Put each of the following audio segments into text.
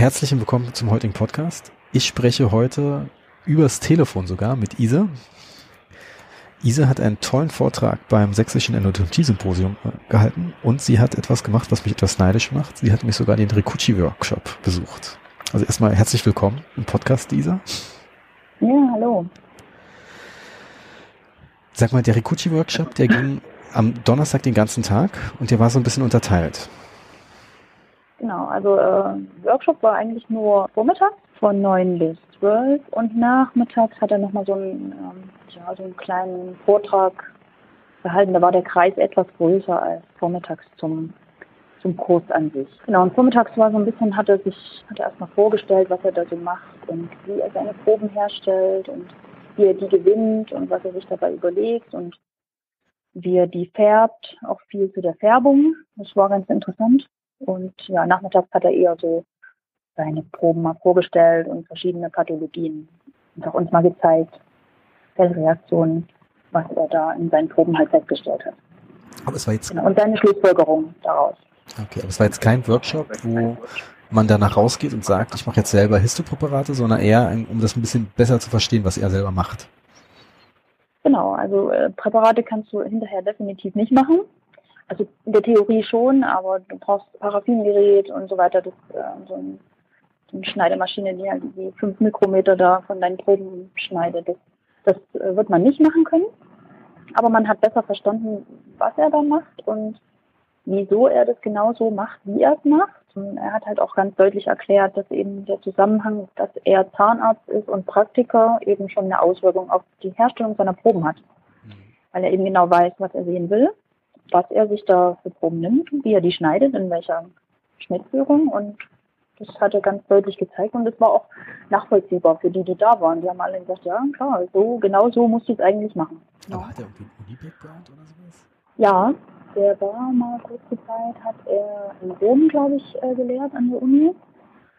herzlich willkommen zum heutigen Podcast. Ich spreche heute übers Telefon sogar mit Isa. Isa hat einen tollen Vortrag beim Sächsischen Endodontie-Symposium äh, gehalten und sie hat etwas gemacht, was mich etwas neidisch macht. Sie hat mich sogar den Rikuchi-Workshop besucht. Also erstmal herzlich willkommen im Podcast, Isa. Ja, hallo. Sag mal, der Rikuchi-Workshop, der ging am Donnerstag den ganzen Tag und der war so ein bisschen unterteilt. Genau, also äh, Workshop war eigentlich nur vormittags von 9 bis 12 und nachmittags hat er nochmal so einen, ähm, ja, so einen kleinen Vortrag gehalten. Da war der Kreis etwas größer als vormittags zum, zum Kurs an sich. Genau, und vormittags war so ein bisschen, hat er sich, hat er erstmal vorgestellt, was er da so macht und wie er seine Proben herstellt und wie er die gewinnt und was er sich dabei überlegt und wie er die färbt, auch viel zu der Färbung. Das war ganz interessant. Und ja, nachmittags hat er eher so seine Proben mal vorgestellt und verschiedene Pathologien und auch uns mal gezeigt, Zellreaktionen, was er da in seinen Proben halt festgestellt hat. Aber es war jetzt. Genau, und seine Schlussfolgerung daraus. Okay, aber es war jetzt kein Workshop, wo man danach rausgeht und sagt, ich mache jetzt selber Histopräparate, sondern eher, um das ein bisschen besser zu verstehen, was er selber macht. Genau, also äh, Präparate kannst du hinterher definitiv nicht machen. Also in der Theorie schon, aber du brauchst Paraffingerät und so weiter. Das, äh, so, ein, so eine Schneidemaschine, die halt die fünf Mikrometer da von deinen Proben schneidet. Das, das äh, wird man nicht machen können. Aber man hat besser verstanden, was er da macht und wieso er das genauso macht, wie er es macht. Und er hat halt auch ganz deutlich erklärt, dass eben der Zusammenhang, dass er Zahnarzt ist und Praktiker eben schon eine Auswirkung auf die Herstellung seiner Proben hat. Mhm. Weil er eben genau weiß, was er sehen will was er sich da für Proben nimmt, wie er die schneidet, in welcher Schnittführung und das hat er ganz deutlich gezeigt und das war auch nachvollziehbar für die, die da waren. Die haben alle gesagt, ja klar, so genau so musst du es eigentlich machen. Aber ja. hat er irgendwie einen Uni-Background oder sowas? Ja, der war mal kurze Zeit, hat er in Rom, glaube ich, äh, gelehrt an der Uni.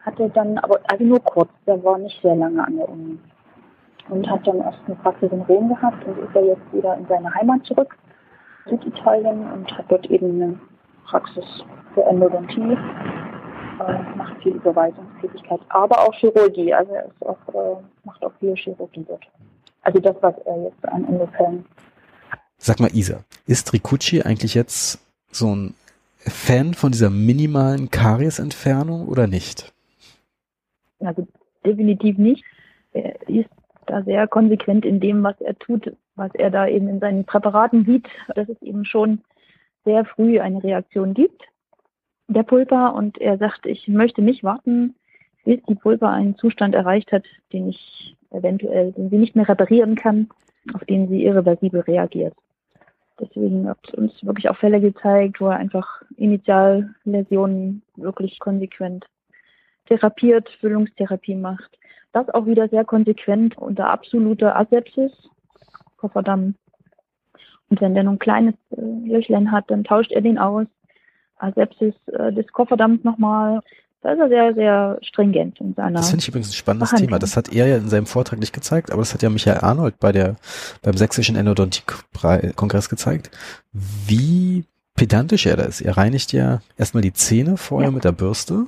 Hatte dann, aber also nur kurz, der war nicht sehr lange an der Uni. Und hat dann erst eine Praxis in Rom gehabt und ist er jetzt wieder in seine Heimat zurück Süditalien und hat dort eben eine Praxis für Endodontie, äh, macht viel Überweisungstätigkeit, aber auch Chirurgie. Also er ist auch, äh, macht auch viel Chirurgie dort. Also das, was er jetzt an Endofällen. Sag mal, Isa, ist Rikuchi eigentlich jetzt so ein Fan von dieser minimalen Kariesentfernung oder nicht? Also definitiv nicht. Er ist da sehr konsequent in dem, was er tut, was er da eben in seinen Präparaten sieht, dass es eben schon sehr früh eine Reaktion gibt der Pulpa und er sagt, ich möchte nicht warten, bis die Pulpa einen Zustand erreicht hat, den ich eventuell, den sie nicht mehr reparieren kann, auf den sie irreversibel reagiert. Deswegen hat uns wirklich auch Fälle gezeigt, wo er einfach Initialläsionen wirklich konsequent therapiert, Füllungstherapie macht. Das auch wieder sehr konsequent unter absoluter Asepsis, Kofferdamm. Und wenn der nun ein kleines äh, Löchlein hat, dann tauscht er den aus. Asepsis äh, des Kofferdamms nochmal. Da ist er sehr, sehr stringent in seiner. Das finde ich übrigens ein spannendes Thema. Das hat er ja in seinem Vortrag nicht gezeigt, aber das hat ja Michael Arnold bei der, beim Sächsischen Endodontie-Kongress gezeigt, wie pedantisch er da ist. Er reinigt ja erstmal die Zähne vorher ja. mit der Bürste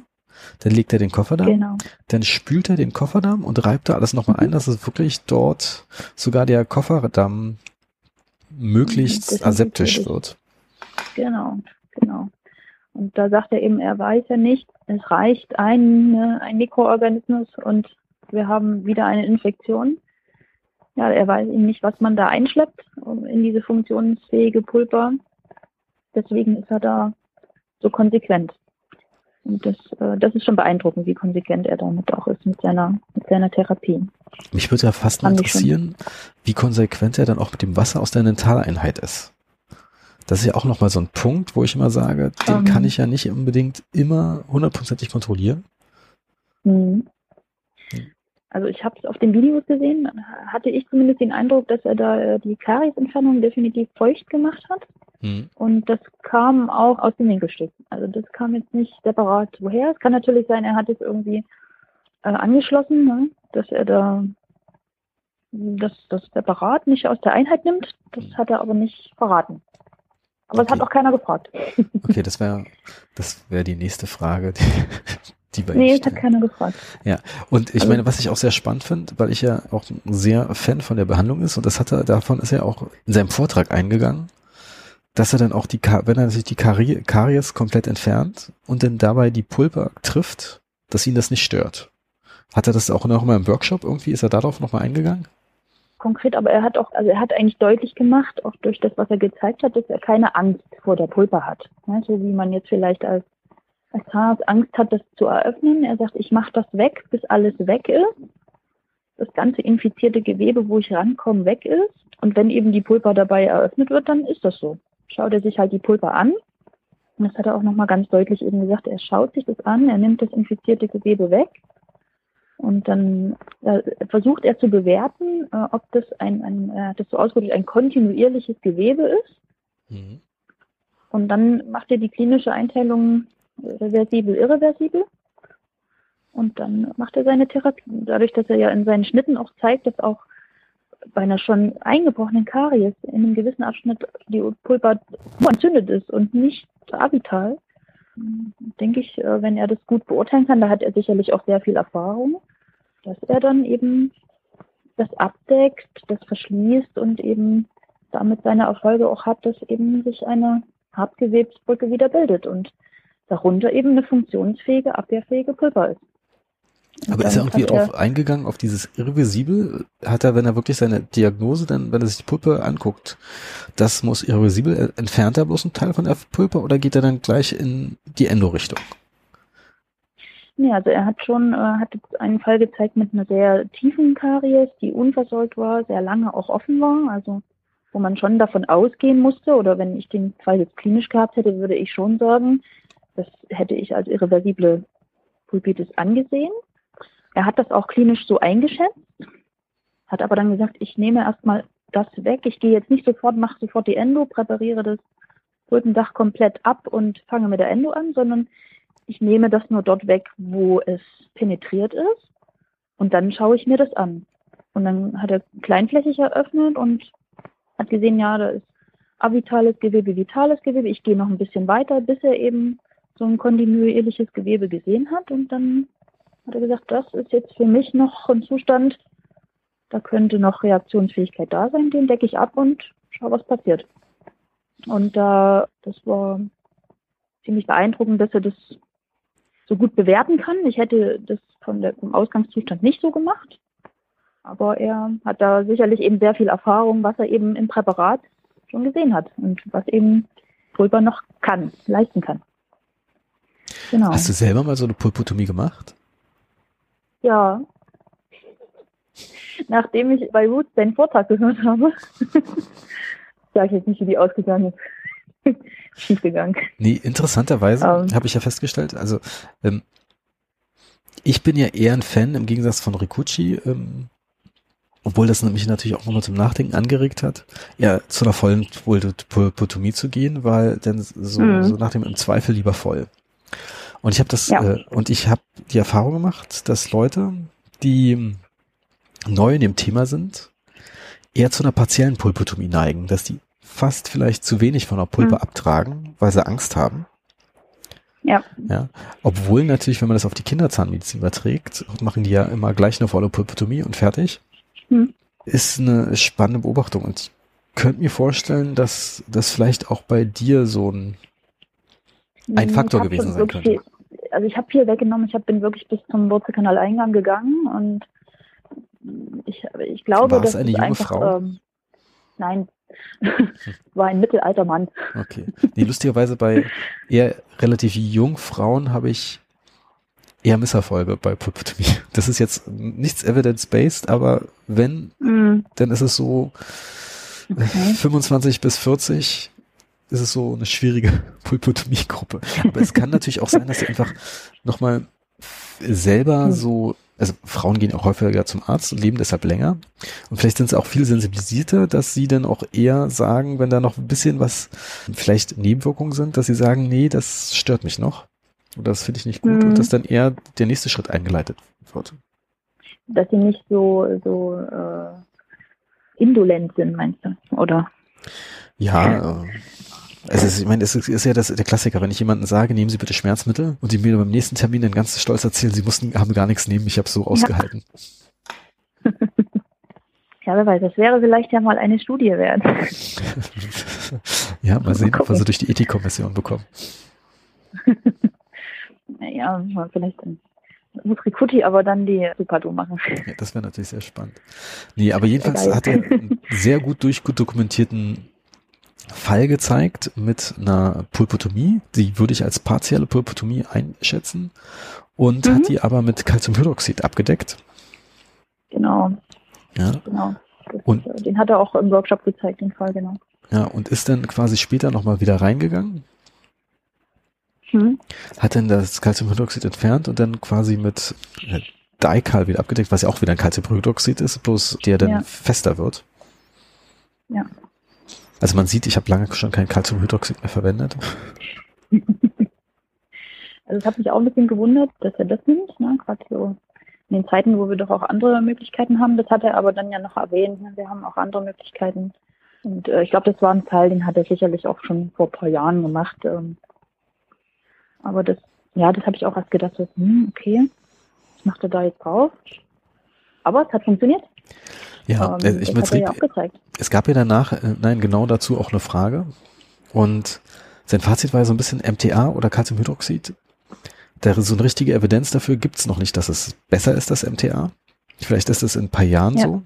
dann legt er den Kofferdamm, genau. dann spült er den Kofferdamm und reibt da alles nochmal mhm. ein, dass es wirklich dort sogar der Kofferdamm möglichst aseptisch wird. Genau, genau. Und da sagt er eben, er weiß ja nicht, es reicht ein, ein Mikroorganismus und wir haben wieder eine Infektion. Ja, er weiß eben nicht, was man da einschleppt in diese funktionsfähige Pulper. Deswegen ist er da so konsequent. Und das, äh, das ist schon beeindruckend, wie konsequent er damit auch ist mit seiner, mit seiner Therapie. Mich würde ja fast mal interessieren, wie konsequent er dann auch mit dem Wasser aus der Dentaleinheit ist. Das ist ja auch nochmal so ein Punkt, wo ich immer sage, den um, ähm. kann ich ja nicht unbedingt immer hundertprozentig kontrollieren. Mhm. Also ich habe es auf den Videos gesehen, hatte ich zumindest den Eindruck, dass er da äh, die Kariesentfernung definitiv feucht gemacht hat. Mhm. Und das kam auch aus dem Winkelstück. Also das kam jetzt nicht separat woher. Es kann natürlich sein, er hat es irgendwie äh, angeschlossen, ne? dass er da das, das separat nicht aus der Einheit nimmt. Das hat er aber nicht verraten. Aber okay. es hat auch keiner gefragt. Okay, das wäre das wäre die nächste Frage, die, die bei Nee, das hat keiner gefragt. Ja, und ich Also- meine, was ich auch sehr spannend finde, weil ich ja auch ein sehr Fan von der Behandlung ist, und das hat er, davon ist er auch in seinem Vortrag eingegangen, dass er dann auch die, wenn er sich die Kari Karies komplett entfernt und dann dabei die Pulpa trifft, dass ihn das nicht stört. Hat er das auch noch mal im Workshop irgendwie, ist er darauf nochmal eingegangen? Konkret, aber er hat auch, also er hat eigentlich deutlich gemacht, auch durch das, was er gezeigt hat, dass er keine Angst vor der Pulpa hat. Ja, so wie man jetzt vielleicht als, als Zahnarzt Angst hat, das zu eröffnen. Er sagt, ich mache das weg, bis alles weg ist. Das ganze infizierte Gewebe, wo ich rankomme, weg ist. Und wenn eben die Pulpa dabei eröffnet wird, dann ist das so. Schaut er sich halt die Pulpa an. Und das hat er auch nochmal ganz deutlich eben gesagt. Er schaut sich das an, er nimmt das infizierte Gewebe weg. Und dann äh, versucht er zu bewerten, äh, ob das ein, ein hat das so ausgedrückt, ein kontinuierliches Gewebe ist. Mhm. Und dann macht er die klinische Einteilung reversibel, irreversibel. Und dann macht er seine Therapie. Dadurch, dass er ja in seinen Schnitten auch zeigt, dass auch bei einer schon eingebrochenen Karies in einem gewissen Abschnitt die Pulpa entzündet ist und nicht avital, denke ich, äh, wenn er das gut beurteilen kann, da hat er sicherlich auch sehr viel Erfahrung, dass er dann eben das abdeckt, das verschließt und eben damit seine Erfolge auch hat, dass eben sich eine Hartgewebsbrücke wieder bildet und darunter eben eine funktionsfähige, abwehrfähige Pulper ist. Aber ist er irgendwie drauf eingegangen, auf dieses Irreversibel? Hat er, wenn er wirklich seine Diagnose, dann, wenn er sich die Pulpe anguckt, das muss irreversibel, äh, entfernt er bloß einen Teil von der Pulpe oder geht er dann gleich in die Endorichtung? Nee, also er hat schon, äh, hat jetzt einen Fall gezeigt mit einer sehr tiefen Karies, die unversorgt war, sehr lange auch offen war, also wo man schon davon ausgehen musste, oder wenn ich den Fall jetzt klinisch gehabt hätte, würde ich schon sagen, das hätte ich als irreversible Pulpitis angesehen. Er hat das auch klinisch so eingeschätzt, hat aber dann gesagt, ich nehme erstmal das weg, ich gehe jetzt nicht sofort, mache sofort die Endo, präpariere das Pulpendach komplett ab und fange mit der Endo an, sondern ich nehme das nur dort weg, wo es penetriert ist und dann schaue ich mir das an. Und dann hat er kleinflächig eröffnet und hat gesehen, ja, da ist avitales Gewebe, vitales Gewebe. Ich gehe noch ein bisschen weiter, bis er eben so ein kontinuierliches Gewebe gesehen hat. Und dann hat er gesagt, das ist jetzt für mich noch ein Zustand, da könnte noch Reaktionsfähigkeit da sein. Den decke ich ab und schaue, was passiert. Und da, das war ziemlich beeindruckend, dass er das so gut bewerten kann. Ich hätte das von der, vom Ausgangszustand nicht so gemacht. Aber er hat da sicherlich eben sehr viel Erfahrung, was er eben im Präparat schon gesehen hat und was eben Pulver noch kann, leisten kann. Genau. Hast du selber mal so eine Pulpotomie gemacht? Ja. Nachdem ich bei Roots deinen Vortrag gehört habe, sage ich jetzt nicht, wie die ausgegangen ist. Schiefgegangen. Nee, interessanterweise Ähm. habe ich ja festgestellt, also ähm, ich bin ja eher ein Fan im Gegensatz von Rikuchi, ähm, obwohl das mich natürlich auch nochmal zum Nachdenken angeregt hat, ja zu einer vollen Pulpotomie zu gehen, weil dann so, Mhm. so nach dem im Zweifel lieber voll. Und ich habe das Ja. äh, und ich habe die Erfahrung gemacht, dass Leute, die neu in dem Thema sind, eher zu einer partiellen Pulpotomie neigen, dass die fast vielleicht zu wenig von der Pulpe Mhm. abtragen, weil sie Angst haben. Ja. Ja, obwohl natürlich, wenn man das auf die Kinderzahnmedizin überträgt, machen die ja immer gleich eine volle Pulpotomie und fertig. Hm. Ist eine spannende Beobachtung und ich könnte mir vorstellen, dass das vielleicht auch bei dir so ein Ein Ich Faktor gewesen sein könnte. Also ich habe viel weggenommen. Ich hab, bin wirklich bis zum Wurzelkanaleingang gegangen und ich, ich glaube, War es das eine junge einfach, Frau? Ähm, nein, war ein mittelalter Mann. Okay. Nee, lustigerweise bei eher relativ jungen Frauen habe ich eher Misserfolge bei Pulpotomie. Das ist jetzt nichts evidence-based, aber wenn, Mhm. dann ist es so Okay. 25 bis 40 ist es so eine schwierige Pulpotomie-Gruppe. Aber es kann natürlich auch sein, dass sie einfach nochmal selber Hm. so, also Frauen gehen auch häufiger zum Arzt und leben deshalb länger. Und vielleicht sind sie auch viel sensibilisierter, dass sie dann auch eher sagen, wenn da noch ein bisschen was, vielleicht Nebenwirkungen sind, dass sie sagen, nee, das stört mich noch. Oder das finde ich nicht gut. Mhm. Und dass dann eher der nächste Schritt eingeleitet wird. Dass sie nicht so, so äh, indolent sind, meinst du? Oder? Ja, äh, Also ich meine, es ist, ja das, der Klassiker, wenn ich jemanden sage, nehmen Sie bitte Schmerzmittel und die mir beim nächsten Termin dann ganz stolz erzählen, sie mussten, haben gar nichts nehmen, ich habe so ausgehalten. Ja. ja, wer weiß, das wäre vielleicht ja mal eine Studie wert. ja, mal sehen, ob wir sie durch die Ethikkommission bekommen. ja, vielleicht dann muss Rikuti aber dann die Supado machen. Ja, das wäre natürlich sehr spannend. Nee, aber jedenfalls hat er einen sehr gut durchdokumentierten Fall gezeigt mit einer Pulpotomie. Die würde ich als partielle Pulpotomie einschätzen und mhm. hat die aber mit Calciumhydroxid abgedeckt. Genau. Ja. Genau. Das, und, äh, den hat er auch im Workshop gezeigt, den Fall, genau. Ja, und ist dann quasi später nochmal wieder reingegangen. Mhm. Hat dann das Calciumhydroxid entfernt und dann quasi mit äh, Dical wieder abgedeckt, was ja auch wieder ein Calciumhydroxid ist, bloß der dann ja. fester wird. Ja. Also man sieht, ich habe lange schon kein Calciumhydroxid mehr verwendet. Also es hat mich auch ein bisschen gewundert, dass er das nimmt, ne? gerade so in den Zeiten, wo wir doch auch andere Möglichkeiten haben. Das hat er aber dann ja noch erwähnt. Ne? Wir haben auch andere Möglichkeiten. Und äh, ich glaube, das war ein Fall, den hat er sicherlich auch schon vor ein paar Jahren gemacht. Ähm, aber das, ja, das habe ich auch erst gedacht, so, hm, okay, was macht er da jetzt drauf? Aber es hat funktioniert. Ja, ähm, ich meine, ja es gab ja danach, äh, nein, genau dazu auch eine Frage. Und sein Fazit war so ein bisschen MTA oder Calciumhydroxid. Da so eine richtige Evidenz dafür gibt's noch nicht, dass es besser ist, das MTA. Vielleicht ist es in ein paar Jahren ja. so.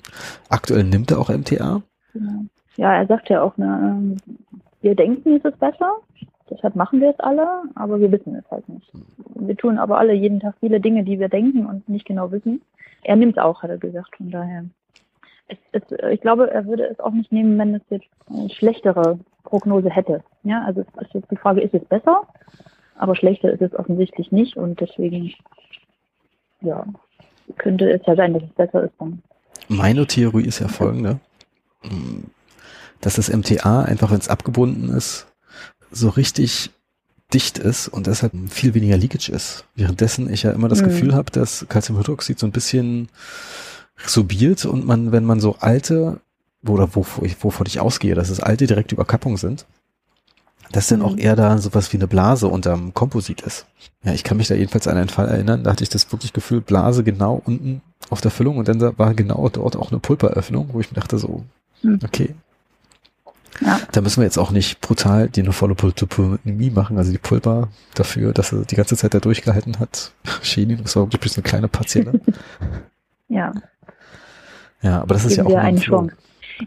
Aktuell nimmt er auch MTA. Genau. Ja, er sagt ja auch, ne, wir denken, es ist besser. Deshalb machen wir es alle, aber wir wissen es halt nicht. Wir tun aber alle jeden Tag viele Dinge, die wir denken und nicht genau wissen. Er nimmt es auch, hat er gesagt, von daher es, es, ich glaube, er würde es auch nicht nehmen, wenn es jetzt eine schlechtere Prognose hätte. Ja, also es ist jetzt die Frage, ist es besser? Aber schlechter ist es offensichtlich nicht und deswegen, ja, könnte es ja sein, dass es besser ist dann. Meine Theorie ist ja folgende, dass das MTA einfach, wenn es abgebunden ist, so richtig dicht ist und deshalb viel weniger Leakage ist. Währenddessen ich ja immer das mhm. Gefühl habe, dass Calciumhydroxid so ein bisschen subiert und man, wenn man so alte, oder wovor ich, wovon ich ausgehe, dass es alte direkte Überkappungen sind, dass dann auch mhm. eher da sowas wie eine Blase unterm Komposit ist. Ja, ich kann mich da jedenfalls an einen Fall erinnern, da hatte ich das wirklich Gefühl, Blase genau unten auf der Füllung und dann war genau dort auch eine Pulperöffnung, wo ich mir dachte so, mhm. okay. Ja. Da müssen wir jetzt auch nicht brutal die eine volle Pulpotomie machen, also die Pulper dafür, dass er die ganze Zeit da durchgehalten hat. Chinin, das war wirklich bloß eine kleine Partielle. ja. Ja, aber das ist ja auch eine Chance.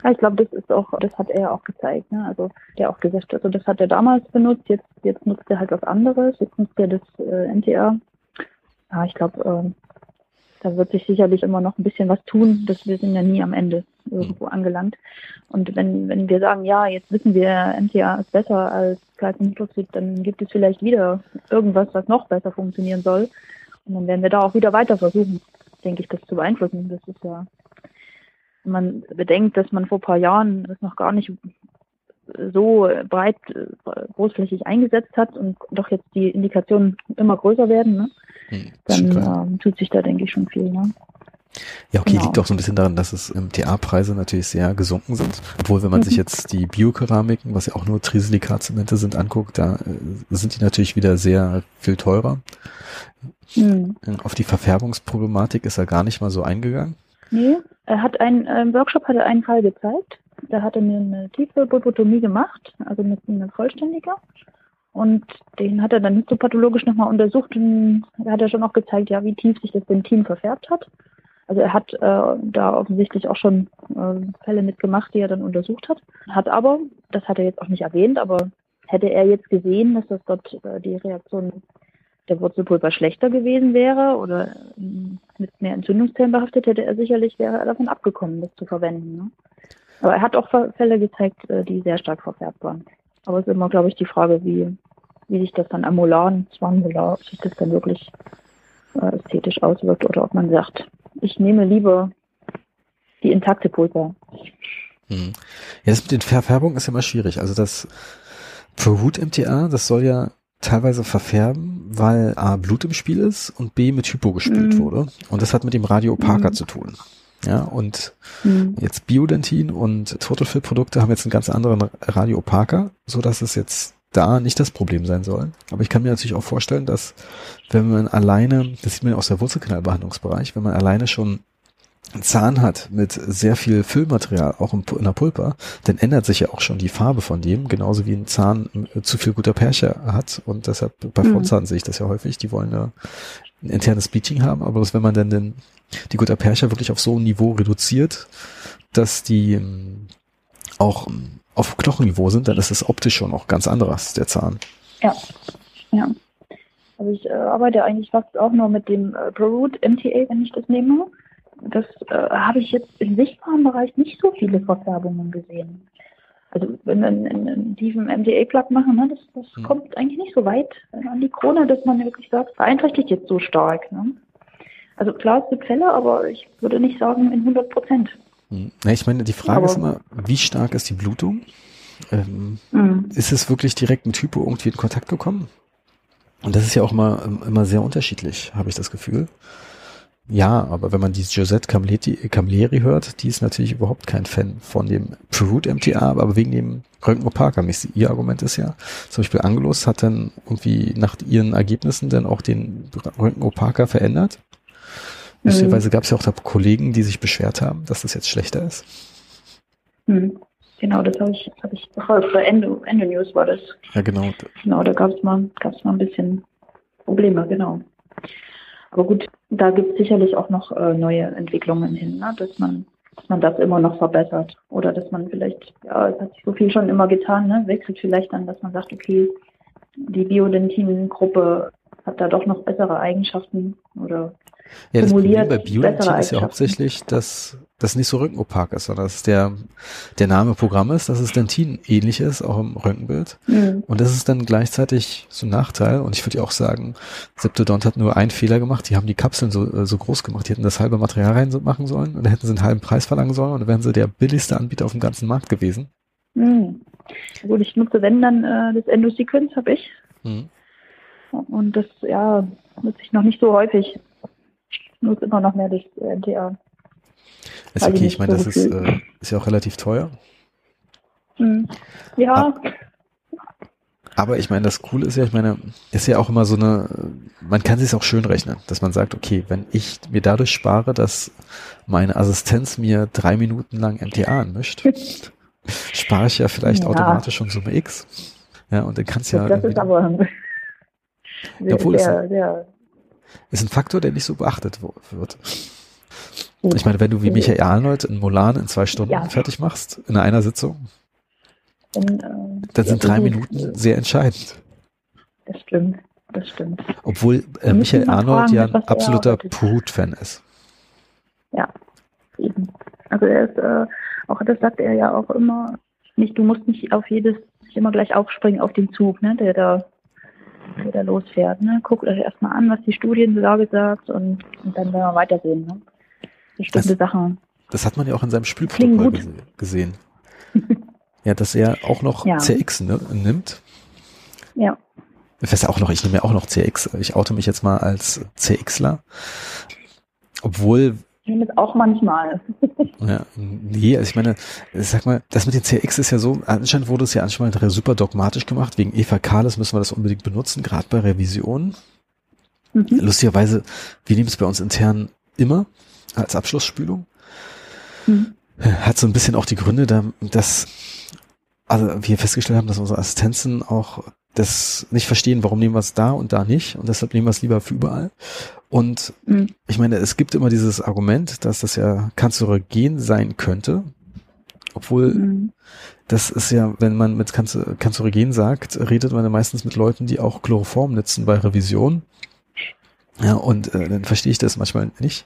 Ja, ich glaube, das ist auch, das hat er auch gezeigt. Ne? Also der auch gesagt, also das hat er damals benutzt, jetzt jetzt nutzt er halt was anderes, jetzt nutzt er das äh, NTR. Ja, ich glaube, äh, da wird sich sicherlich immer noch ein bisschen was tun. dass wir sind ja nie am Ende irgendwo angelangt. Und wenn, wenn wir sagen, ja, jetzt wissen wir, MTA ist besser als Calciumhydroxid, dann gibt es vielleicht wieder irgendwas, was noch besser funktionieren soll. Und dann werden wir da auch wieder weiter versuchen, denke ich, das zu beeinflussen. Das ist ja wenn man bedenkt, dass man vor ein paar Jahren das noch gar nicht so breit äh, großflächig eingesetzt hat und doch jetzt die Indikationen immer größer werden, ne? Hm, dann ähm, tut sich da, denke ich, schon viel. Ne? Ja, okay, genau. liegt auch so ein bisschen daran, dass es im TA-Preise natürlich sehr gesunken sind. Obwohl, wenn man mhm. sich jetzt die Biokeramiken, was ja auch nur Trisilikazemente sind, anguckt, da äh, sind die natürlich wieder sehr viel teurer. Mhm. Auf die Verfärbungsproblematik ist er gar nicht mal so eingegangen. Nee, er hat einen, im Workshop hat er einen Fall gezeigt. Da hat er mir eine tiefe Bulbotomie gemacht, also mit einer vollständiger. Und den hat er dann histopathologisch nochmal untersucht und da hat er schon auch gezeigt, ja, wie tief sich das Dentin verfärbt hat. Also er hat äh, da offensichtlich auch schon äh, Fälle mitgemacht, die er dann untersucht hat. Hat aber, das hat er jetzt auch nicht erwähnt, aber hätte er jetzt gesehen, dass das dort äh, die Reaktion der Wurzelpulver schlechter gewesen wäre oder ähm, mit mehr Entzündungszellen behaftet, hätte er sicherlich wäre er davon abgekommen, das zu verwenden. Ne? Aber er hat auch Fälle gezeigt, äh, die sehr stark verfärbt waren. Aber es ist immer, glaube ich, die Frage, wie, wie sich das dann am Molaren, Zwangular, ob sich das dann wirklich äh, ästhetisch auswirkt oder ob man sagt, ich nehme lieber die intakte Pulver. Hm. Ja, das mit den Verfärbungen ist ja immer schwierig. Also das für Hut-MTA, das soll ja teilweise verfärben, weil A, Blut im Spiel ist und B, mit Hypo gespielt mhm. wurde. Und das hat mit dem Radio Parker mhm. zu tun. Ja, und mhm. jetzt Biodentin und Totalfill-Produkte haben jetzt einen ganz anderen Radioparker, so dass es jetzt da nicht das Problem sein soll. Aber ich kann mir natürlich auch vorstellen, dass wenn man alleine, das sieht man ja aus der Wurzelkanalbehandlungsbereich, wenn man alleine schon Zahn hat mit sehr viel Füllmaterial, auch in der Pulpa, dann ändert sich ja auch schon die Farbe von dem, genauso wie ein Zahn zu viel guter Perche hat. Und deshalb bei mhm. Frontzahn sehe ich das ja häufig, die wollen ja ein internes Bleaching haben, aber wenn man dann den, die guter Perche wirklich auf so ein Niveau reduziert, dass die ähm, auch ähm, auf Knochenniveau sind, dann ist es optisch schon auch ganz anderes, der Zahn. Ja, ja. Also ich äh, arbeite eigentlich fast auch nur mit dem äh, ProRoot MTA, wenn ich das nehme. Das äh, habe ich jetzt im sichtbaren Bereich nicht so viele Verfärbungen gesehen. Also wenn wir einen, tiefen MDA-Plug machen, ne, das, das hm. kommt eigentlich nicht so weit an die Krone, dass man wirklich sagt, beeinträchtigt jetzt so stark. Ne? Also klar, es gibt Fälle, aber ich würde nicht sagen in 100 Prozent. Hm. Ja, ich meine, die Frage Aber ist immer, wie stark ist die Blutung? Ähm, mhm. Ist es wirklich direkt ein Typo irgendwie in Kontakt gekommen? Und das ist ja auch immer, immer sehr unterschiedlich, habe ich das Gefühl. Ja, aber wenn man die Josette Camilleri hört, die ist natürlich überhaupt kein Fan von dem Perut MTA, aber wegen dem Röntgen-Opaka. Ihr Argument ist ja, zum Beispiel Angelus hat dann irgendwie nach ihren Ergebnissen dann auch den Röntgen-Opaka verändert Lustigerweise mhm. gab es ja auch da Kollegen, die sich beschwert haben, dass das jetzt schlechter ist. Mhm. Genau, das habe ich, hab ich verfolgt. Bei Endo, Endo News war das. Ja, genau. Genau, da gab es mal, gab's mal ein bisschen Probleme, genau. Aber gut, da gibt es sicherlich auch noch äh, neue Entwicklungen hin, ne? dass man dass man das immer noch verbessert. Oder dass man vielleicht, ja, es hat sich so viel schon immer getan, ne? wechselt vielleicht dann, dass man sagt, okay, die Biodentin-Gruppe hat da doch noch bessere Eigenschaften oder ja, das Problem bei Biolentin ist ja hauptsächlich, dass das nicht so röntgenopak ist, sondern dass der, der Name Programm ist, dass es Dentin ähnlich ist, auch im Röntgenbild. Mhm. Und das ist dann gleichzeitig so ein Nachteil. Und ich würde ja auch sagen, Septodont hat nur einen Fehler gemacht. Die haben die Kapseln so, äh, so groß gemacht. Die hätten das halbe Material reinmachen sollen und dann hätten sie einen halben Preis verlangen sollen und dann wären sie der billigste Anbieter auf dem ganzen Markt gewesen. Mhm. Gut, ich nutze, wenn dann äh, das Endosequence habe ich. Mhm. Und das, ja, nutze ich noch nicht so häufig nutze immer noch mehr das NTA. Ist okay, ich meine, so das ist, äh, ist ja auch relativ teuer. Hm. Ja. Ah. Aber ich meine, das Coole ist ja, ich meine, ist ja auch immer so eine, man kann sich auch schön rechnen, dass man sagt, okay, wenn ich mir dadurch spare, dass meine Assistenz mir drei Minuten lang MTA anmischt, spare ich ja vielleicht ja. automatisch schon Summe X. Ja, und dann kannst ja. Das ist aber sehr, obwohl sehr, sehr ist ein Faktor, der nicht so beachtet wird. Ich meine, wenn du wie Michael Arnold in Mulan in zwei Stunden ja. fertig machst, in einer Sitzung, dann, äh, dann sind drei Minuten sehr entscheidend. Das stimmt, das stimmt. Obwohl äh, Michael Arnold fragen, ja ein absoluter Purut-Fan ist. Ja, eben. Also er ist, äh, auch das sagt er ja auch immer, nicht, du musst nicht auf jedes, nicht immer gleich aufspringen auf den Zug, ne, der da wieder losfährt. Ne? Guckt euch erstmal an, was die Studienlage sagt und, und dann werden wir weitersehen. Ne? Bestimmte das, Sachen. Das hat man ja auch in seinem Spielprotokoll gesehen. ja, dass er auch noch ja. CX ne, nimmt. Ja. Ich weiß ja auch noch, ich nehme ja auch noch CX. Ich oute mich jetzt mal als CXler. Obwohl nehme es auch manchmal. ja, nee, also ich meine, sag mal, das mit den CX ist ja so, anscheinend wurde es ja anscheinend super dogmatisch gemacht, wegen Eva Kahles müssen wir das unbedingt benutzen, gerade bei Revisionen. Mhm. Lustigerweise, wir nehmen es bei uns intern immer als Abschlussspülung. Mhm. Hat so ein bisschen auch die Gründe, dass also wir festgestellt haben, dass unsere Assistenzen auch das nicht verstehen, warum nehmen wir es da und da nicht und deshalb nehmen wir es lieber für überall. Und mhm. ich meine, es gibt immer dieses Argument, dass das ja kanzerogen sein könnte, obwohl mhm. das ist ja, wenn man mit kanzerogen sagt, redet man ja meistens mit Leuten, die auch Chloroform nutzen bei Revision. Ja, und äh, dann verstehe ich das manchmal nicht.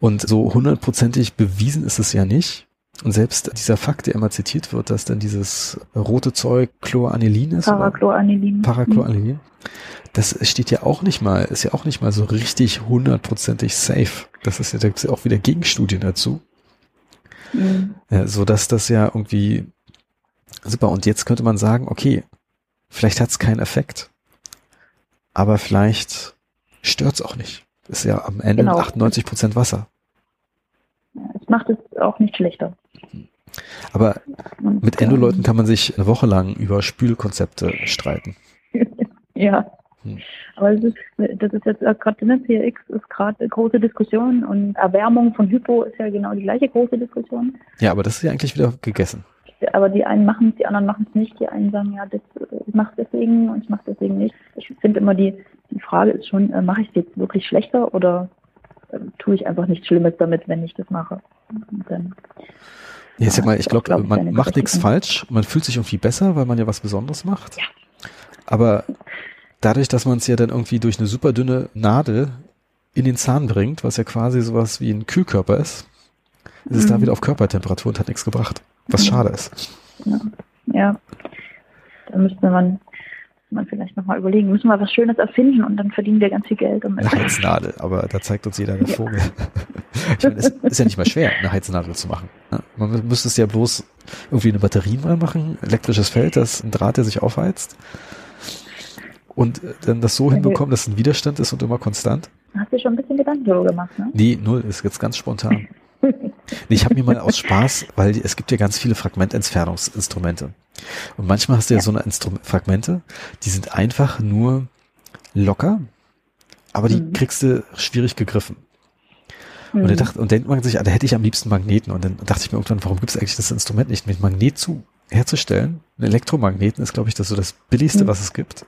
Und so hundertprozentig bewiesen ist es ja nicht. Und selbst dieser Fakt, der immer zitiert wird, dass dann dieses rote Zeug Chloranilin ist. Parachloranilin. Parachloranilin. Das steht ja auch nicht mal, ist ja auch nicht mal so richtig hundertprozentig safe. Das ist ja, da gibt's ja auch wieder Gegenstudien dazu. Mhm. Ja, so dass das ja irgendwie super. Und jetzt könnte man sagen, okay, vielleicht hat's keinen Effekt. Aber vielleicht stört's auch nicht. Ist ja am Ende genau. 98 Prozent Wasser auch nicht schlechter. Aber mit Endo-Leuten kann man sich eine Woche lang über Spülkonzepte streiten. ja. Hm. Aber das ist, das ist jetzt gerade, ne, PRX ist gerade eine große Diskussion und Erwärmung von Hypo ist ja genau die gleiche große Diskussion. Ja, aber das ist ja eigentlich wieder gegessen. Aber die einen machen es, die anderen machen es nicht. Die einen sagen, ja, das, ich mache deswegen und ich mache deswegen nicht. Ich finde immer die, die Frage ist schon, äh, mache ich es jetzt wirklich schlechter oder äh, tue ich einfach nichts Schlimmes damit, wenn ich das mache? Und dann, ja, sag mal, ich glaube, glaub, man macht nichts falsch, man fühlt sich irgendwie besser, weil man ja was Besonderes macht. Ja. Aber dadurch, dass man es ja dann irgendwie durch eine super dünne Nadel in den Zahn bringt, was ja quasi sowas wie ein Kühlkörper ist, ist es mhm. da wieder auf Körpertemperatur und hat nichts gebracht. Was mhm. schade ist. Ja. ja. Da müsste man, man vielleicht nochmal überlegen, müssen wir was Schönes erfinden und dann verdienen wir ganz viel Geld. Eine Heiznadel, aber da zeigt uns jeder der Vogel. ich meine, es ist ja nicht mal schwer, eine Heiznadel zu machen. Ne? Man müsste es ja bloß irgendwie eine Batterie mal machen, elektrisches Feld, das ein Draht, der sich aufheizt und dann das so hinbekommen, dass ein Widerstand ist und immer konstant? Hast du schon ein bisschen Gedanken darüber gemacht, ne? Nee, null, ist jetzt ganz spontan. ich habe mir mal aus Spaß, weil es gibt ja ganz viele Fragmententfernungsinstrumente. Und manchmal hast du ja, ja. so eine Instru Fragmente, die sind einfach nur locker, aber die mhm. kriegst du schwierig gegriffen. Mhm. Und, dachte, und denkt man sich, ah, da hätte ich am liebsten Magneten. Und dann dachte ich mir irgendwann, warum gibt es eigentlich das Instrument nicht mit Magnet zu herzustellen? Ein Elektromagneten ist, glaube ich, das so das billigste, mhm. was es gibt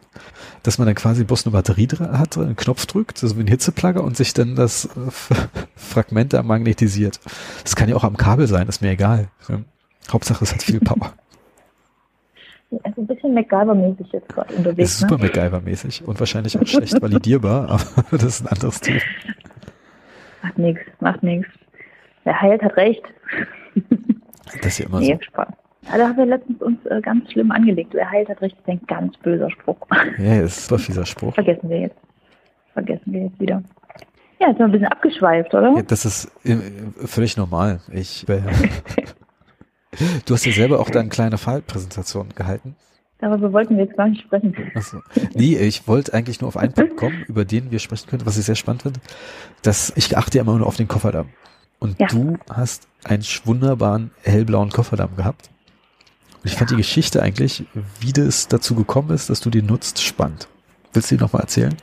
dass man dann quasi bloß eine Batterie hat, einen Knopf drückt, so wie ein Hitzeplagger und sich dann das äh, Fragment da magnetisiert. Das kann ja auch am Kabel sein, ist mir egal. Hauptsache es hat viel Power. Also ein bisschen MacGyver-mäßig jetzt gerade unterwegs. Ist super ne? MacGyver-mäßig und wahrscheinlich auch schlecht validierbar, aber das ist ein anderes Thema. Macht nichts, macht nichts. Wer heilt, hat recht. Das ist ja immer nee, so. Spaß. Ja, da haben wir letztens uns äh, ganz schlimm angelegt. Er heilt hat richtig ein ganz böser Spruch. Ja, das ist ein fieser Spruch. Vergessen wir jetzt. Vergessen wir jetzt wieder. Ja, jetzt sind wir ein bisschen abgeschweift, oder? Ja, das ist äh, völlig normal. Ich, äh, du hast ja selber auch deine kleine Fallpräsentation gehalten. Darüber wollten wir jetzt gar nicht sprechen. Achso. Nee, ich wollte eigentlich nur auf einen Punkt kommen, über den wir sprechen könnten, was ich sehr spannend finde. Dass ich achte ja immer nur auf den Kofferdamm. Und ja. du hast einen wunderbaren hellblauen Kofferdamm gehabt. Und ich fand die Geschichte eigentlich, wie das dazu gekommen ist, dass du die nutzt, spannend. Willst du die nochmal erzählen?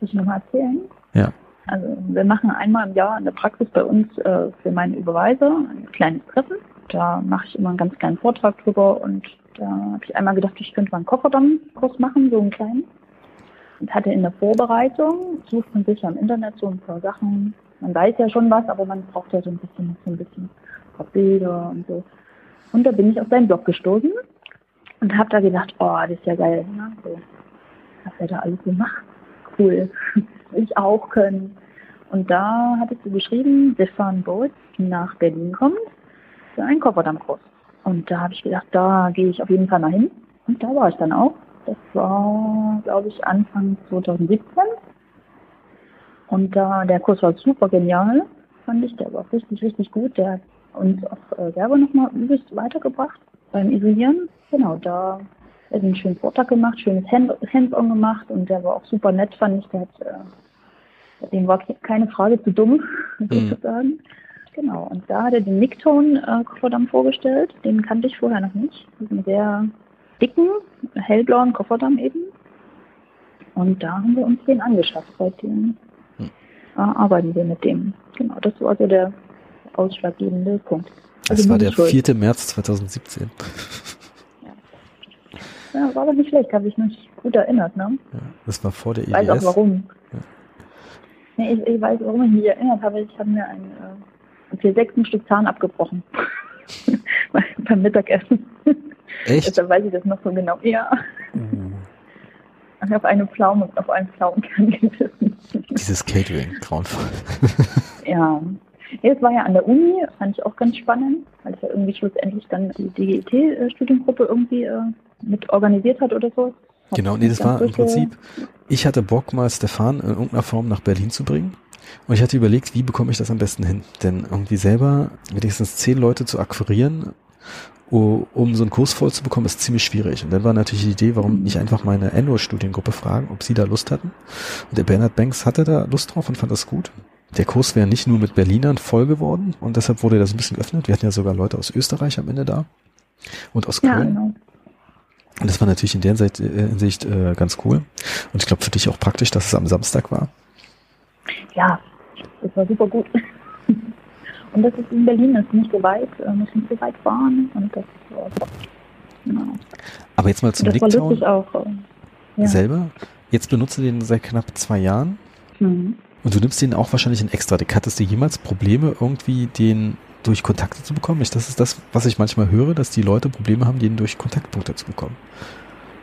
Will ich nochmal erzählen? Ja. Also wir machen einmal im Jahr in der Praxis bei uns äh, für meinen Überweiser ein kleines Treffen. Da mache ich immer einen ganz kleinen Vortrag drüber und da habe ich einmal gedacht, ich könnte mal einen Kofferdamm-Kurs machen, so einen kleinen. Und hatte in der Vorbereitung, sucht man sich ja im Internet so ein paar Sachen. Man weiß ja schon was, aber man braucht ja so ein bisschen, so ein bisschen ein paar Bilder und so. Und da bin ich auf seinen Blog gestoßen und habe da gedacht, oh, das ist ja geil. Ne? So, was er da alles so macht. Cool. Ich auch können. Und da hattest du geschrieben, Stefan Bolt nach Berlin kommt für einen Kofferdammkurs. Und da habe ich gedacht, da gehe ich auf jeden Fall mal hin. Und da war ich dann auch. Das war, glaube ich, Anfang 2017. Und da, der Kurs war super genial, fand ich. Der war richtig, richtig gut. Der hat uns auch äh, selber nochmal übelst weitergebracht beim Isolieren. Genau, da hat er einen schönen Vortrag gemacht, schönes Hands-on gemacht und der war auch super nett, fand ich. Der hat, äh, dem war keine Frage zu dumm, mhm. sozusagen. Genau, und da hat er den Nicktone äh, vorgestellt. Den kannte ich vorher noch nicht. Diesen sehr dicken, hellblauen Kofferdamm eben. Und da haben wir uns den angeschafft. Seitdem mhm. äh, arbeiten wir mit dem. Genau, das war so der ausschlaggebende Punkt. Also das war der schuld. 4. März 2017. Ja. ja, war aber nicht schlecht, habe ich mich gut erinnert. Ne? Ja, das war vor der Ich weiß auch warum. Ja. Nee, ich, ich, weiß, warum ich mich erinnert habe. Ich habe mir ein, äh, für sechsten Stück Zahn abgebrochen. Beim Mittagessen. Echt? Deshalb weiß ich das noch so genau. Ja. Mhm. Ich habe eine Pflaume, auf einen Pflaumenkern gebissen. Dieses Catering, grauenvoll. ja, ja, das war ja an der Uni, fand ich auch ganz spannend, weil es ja irgendwie schlussendlich dann die DGIT-Studiengruppe irgendwie äh, mit organisiert hat oder so. Hat genau, nee, das war im Prinzip, ich hatte Bock mal Stefan in irgendeiner Form nach Berlin zu bringen. Und ich hatte überlegt, wie bekomme ich das am besten hin? Denn irgendwie selber wenigstens zehn Leute zu akquirieren, um so einen Kurs voll zu bekommen, ist ziemlich schwierig. Und dann war natürlich die Idee, warum nicht einfach meine Enno-Studiengruppe fragen, ob sie da Lust hatten. Und der Bernhard Banks hatte da Lust drauf und fand das gut. Der Kurs wäre nicht nur mit Berlinern voll geworden und deshalb wurde das ein bisschen geöffnet. Wir hatten ja sogar Leute aus Österreich am Ende da und aus Köln. Ja, genau. Und das war natürlich in der Hinsicht, äh, Hinsicht äh, ganz cool. Und ich glaube für dich auch praktisch, dass es am Samstag war. Ja, das war super gut. Und das ist in Berlin, das ist nicht so weit, äh, muss nicht so weit fahren. Und das genau. Aber jetzt mal zum Nicktown auch, äh, ja. selber. Jetzt benutze den seit knapp zwei Jahren. Mhm. Und du nimmst den auch wahrscheinlich in extra. Hattest du jemals Probleme, irgendwie den durch Kontakte zu bekommen? Das ist das, was ich manchmal höre, dass die Leute Probleme haben, den durch Kontaktpunkte zu bekommen.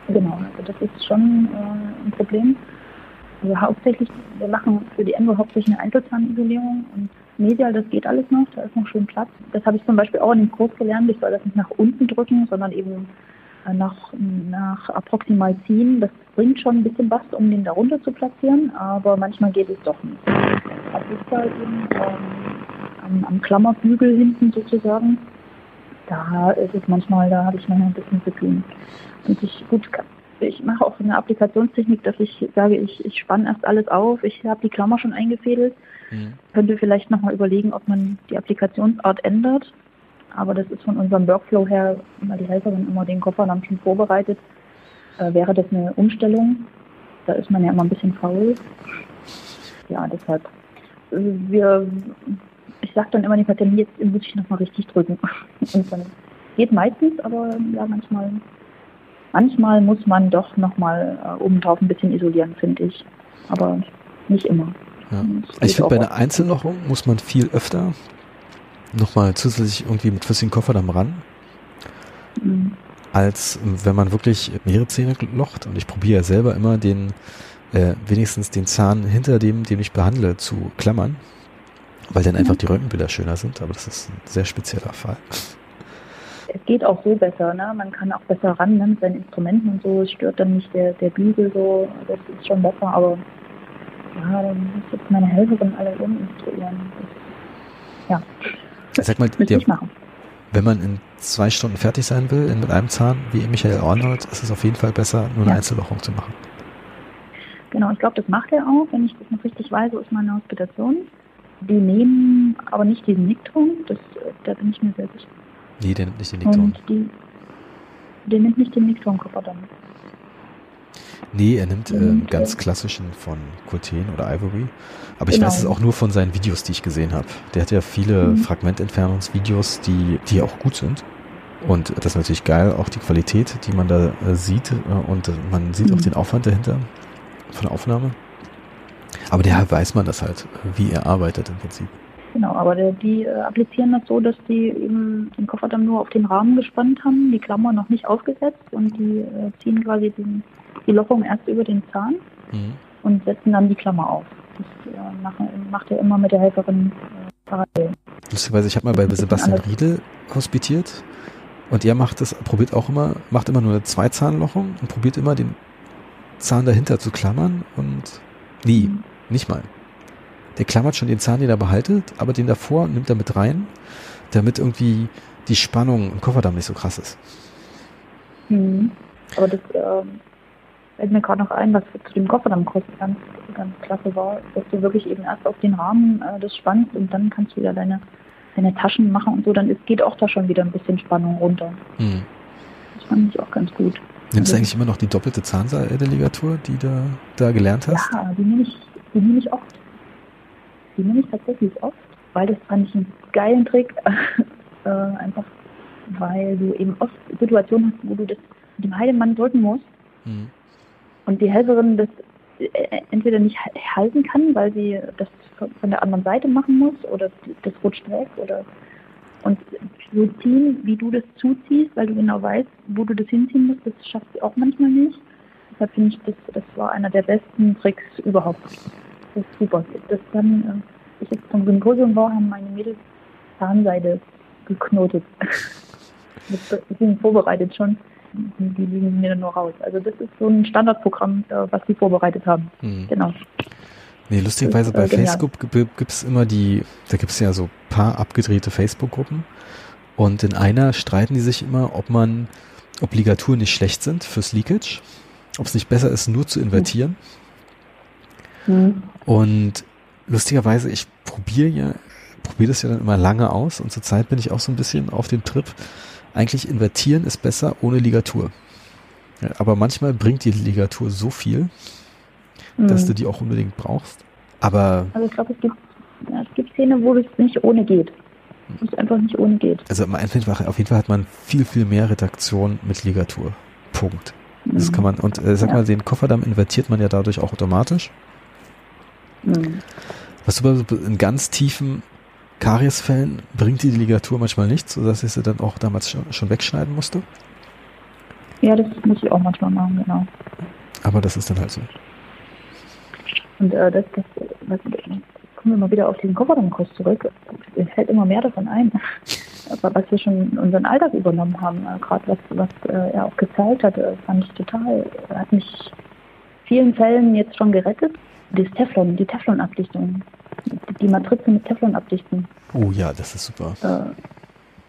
Genau, also das ist schon äh, ein Problem. Also hauptsächlich, wir machen für die Endo hauptsächlich eine Einzelzahnisolierung und medial, das geht alles noch, da ist noch schön Platz. Das habe ich zum Beispiel auch in dem Kurs gelernt, ich soll das nicht nach unten drücken, sondern eben nach, nach approximal ziehen. Das bringt schon ein bisschen was, um den darunter zu platzieren, aber manchmal geht es doch nicht. Das ist halt eben ähm, am, am Klammerbügel hinten sozusagen. Da ist es manchmal, da habe ich noch ein bisschen zu tun. Und ich, gut, ich mache auch eine Applikationstechnik, dass ich sage, ich, ich spanne erst alles auf, ich habe die Klammer schon eingefädelt. Mhm. Könnte vielleicht nochmal überlegen, ob man die Applikationsart ändert. Aber das ist von unserem Workflow her, weil die Helferin immer den Koffernamen schon vorbereitet, äh, wäre das eine Umstellung. Da ist man ja immer ein bisschen faul. Ja, deshalb. Wir, ich sage dann immer den Patienten, jetzt muss ich nochmal richtig drücken. Und dann geht meistens, aber ja, manchmal Manchmal muss man doch nochmal äh, obendrauf ein bisschen isolieren, finde ich. Aber nicht immer. Ja. Ich finde, bei einer Einzellochung muss man viel öfter nochmal zusätzlich irgendwie mit flüssigem Kofferdamm ran, mhm. als wenn man wirklich mehrere Zähne locht. Und ich probiere ja selber immer den, äh, wenigstens den Zahn hinter dem, den ich behandle, zu klammern, weil dann mhm. einfach die Röntgenbilder schöner sind. Aber das ist ein sehr spezieller Fall es geht auch so besser, ne? Man kann auch besser ran ne? mit seinen Instrumenten und so. Es stört dann nicht der, der Bügel so. Das ist schon besser, aber ja, dann muss jetzt meine Helferin alle uminstruieren. ja. Sag mal, der, wenn man in zwei Stunden fertig sein will, mit einem Zahn, wie Michael Arnold, ist es auf jeden Fall besser, nur eine ja. Einzellochung zu machen. Genau, ich glaube, das macht er auch, wenn ich das noch richtig weiß, so ist meine Hospitation. Die nehmen aber nicht diesen Nickton, das, da bin ich mir sehr sicher. Nee, der nimmt nicht den Nikton. Die, der nimmt nicht den Nikton-Koffer dann. Nee, er nimmt äh, ganz klassischen von Curten oder Ivory. Aber ich genau. weiß es auch nur von seinen Videos, die ich gesehen habe. Der hat ja viele mhm. Fragmententfernungsvideos, die, die auch gut sind. Und das ist natürlich geil, auch die Qualität, die man da äh, sieht. Äh, und man sieht mhm. auch den Aufwand dahinter von der Aufnahme. Aber der weiß man das halt, wie er arbeitet im Prinzip. Genau, aber der, die äh, applizieren das so, dass die eben den Koffer dann nur auf den Rahmen gespannt haben, die Klammer noch nicht aufgesetzt und die äh, ziehen quasi den, die Lochung erst über den Zahn mhm. und setzen dann die Klammer auf. Das äh, machen, macht er immer mit der Helferin äh, parallel. Lustigerweise, ich habe mal bei Sebastian Riedel hospitiert und er macht das, probiert auch immer, macht immer nur eine Zweizahnlochung und probiert immer den Zahn dahinter zu klammern und nie, mhm. nicht mal. Der klammert schon den Zahn, den er behaltet, aber den davor nimmt er mit rein, damit irgendwie die Spannung im Kofferdamm nicht so krass ist. Hm. Aber das ähm, fällt mir gerade noch ein, was zu dem Kofferdammkurs ganz, ganz klasse war, dass du wirklich eben erst auf den Rahmen äh, das spannst und dann kannst du wieder deine, deine Taschen machen und so, dann ist, geht auch da schon wieder ein bisschen Spannung runter. Hm. Das fand ich auch ganz gut. Nimmst du also, eigentlich immer noch die doppelte Zahndeligatur, die du da gelernt hast? Ja, die nehme ich, die nehme ich oft. Die nehme ich tatsächlich oft, weil das fand ich einen geilen Trick. äh, einfach weil du eben oft Situationen hast, wo du das mit dem Heidemann drücken musst mhm. und die Helferin das äh, entweder nicht halten kann, weil sie das von der anderen Seite machen muss oder das rutscht weg oder und so ziehen, wie du das zuziehst, weil du genau weißt, wo du das hinziehen musst, das schaffst du auch manchmal nicht. Deshalb finde ich, das, das war einer der besten Tricks überhaupt das ist super. Das dann, äh, ich jetzt zum Symposium war, haben meine Mädels Zahnseide geknotet. die sind vorbereitet schon. Die liegen mir dann nur raus. Also das ist so ein Standardprogramm, äh, was sie vorbereitet haben. Mhm. Genau. Nee, lustigerweise bei äh, Facebook gibt es immer die, da gibt es ja so paar abgedrehte Facebook-Gruppen und in einer streiten die sich immer, ob man, ob Ligaturen nicht schlecht sind fürs Leakage, ob es nicht besser ist, nur zu invertieren. Mhm. Und lustigerweise, ich probiere ja, probiere das ja dann immer lange aus und zurzeit bin ich auch so ein bisschen auf dem Trip. Eigentlich invertieren ist besser ohne Ligatur. Ja, aber manchmal bringt die Ligatur so viel, mhm. dass du die auch unbedingt brauchst. Aber. Also ich glaube, es gibt, ja, es gibt Szene, wo es nicht ohne geht. Wo es einfach nicht ohne geht. Also auf jeden Fall hat man viel, viel mehr Redaktion mit Ligatur. Punkt. Das kann man, und äh, sag ja. mal, den Kofferdamm invertiert man ja dadurch auch automatisch. Mhm. Was du in ganz tiefen Kariesfällen bringt die Ligatur manchmal nichts, sodass ich sie dann auch damals schon, schon wegschneiden musste. Ja, das muss ich auch manchmal machen, genau. Aber das ist dann halt so. Und äh, das, das was, kommen wir mal wieder auf den Kofferdammkurs zurück. Es fällt immer mehr davon ein, was wir schon in unseren Alltag übernommen haben. Äh, Gerade was, was äh, er auch gezeigt hat, äh, fand ich total, hat mich vielen Fällen jetzt schon gerettet. Das Teflon, die Teflonabdichtung. Die Matrize mit Teflon abdichten. Oh ja, das ist super. Äh,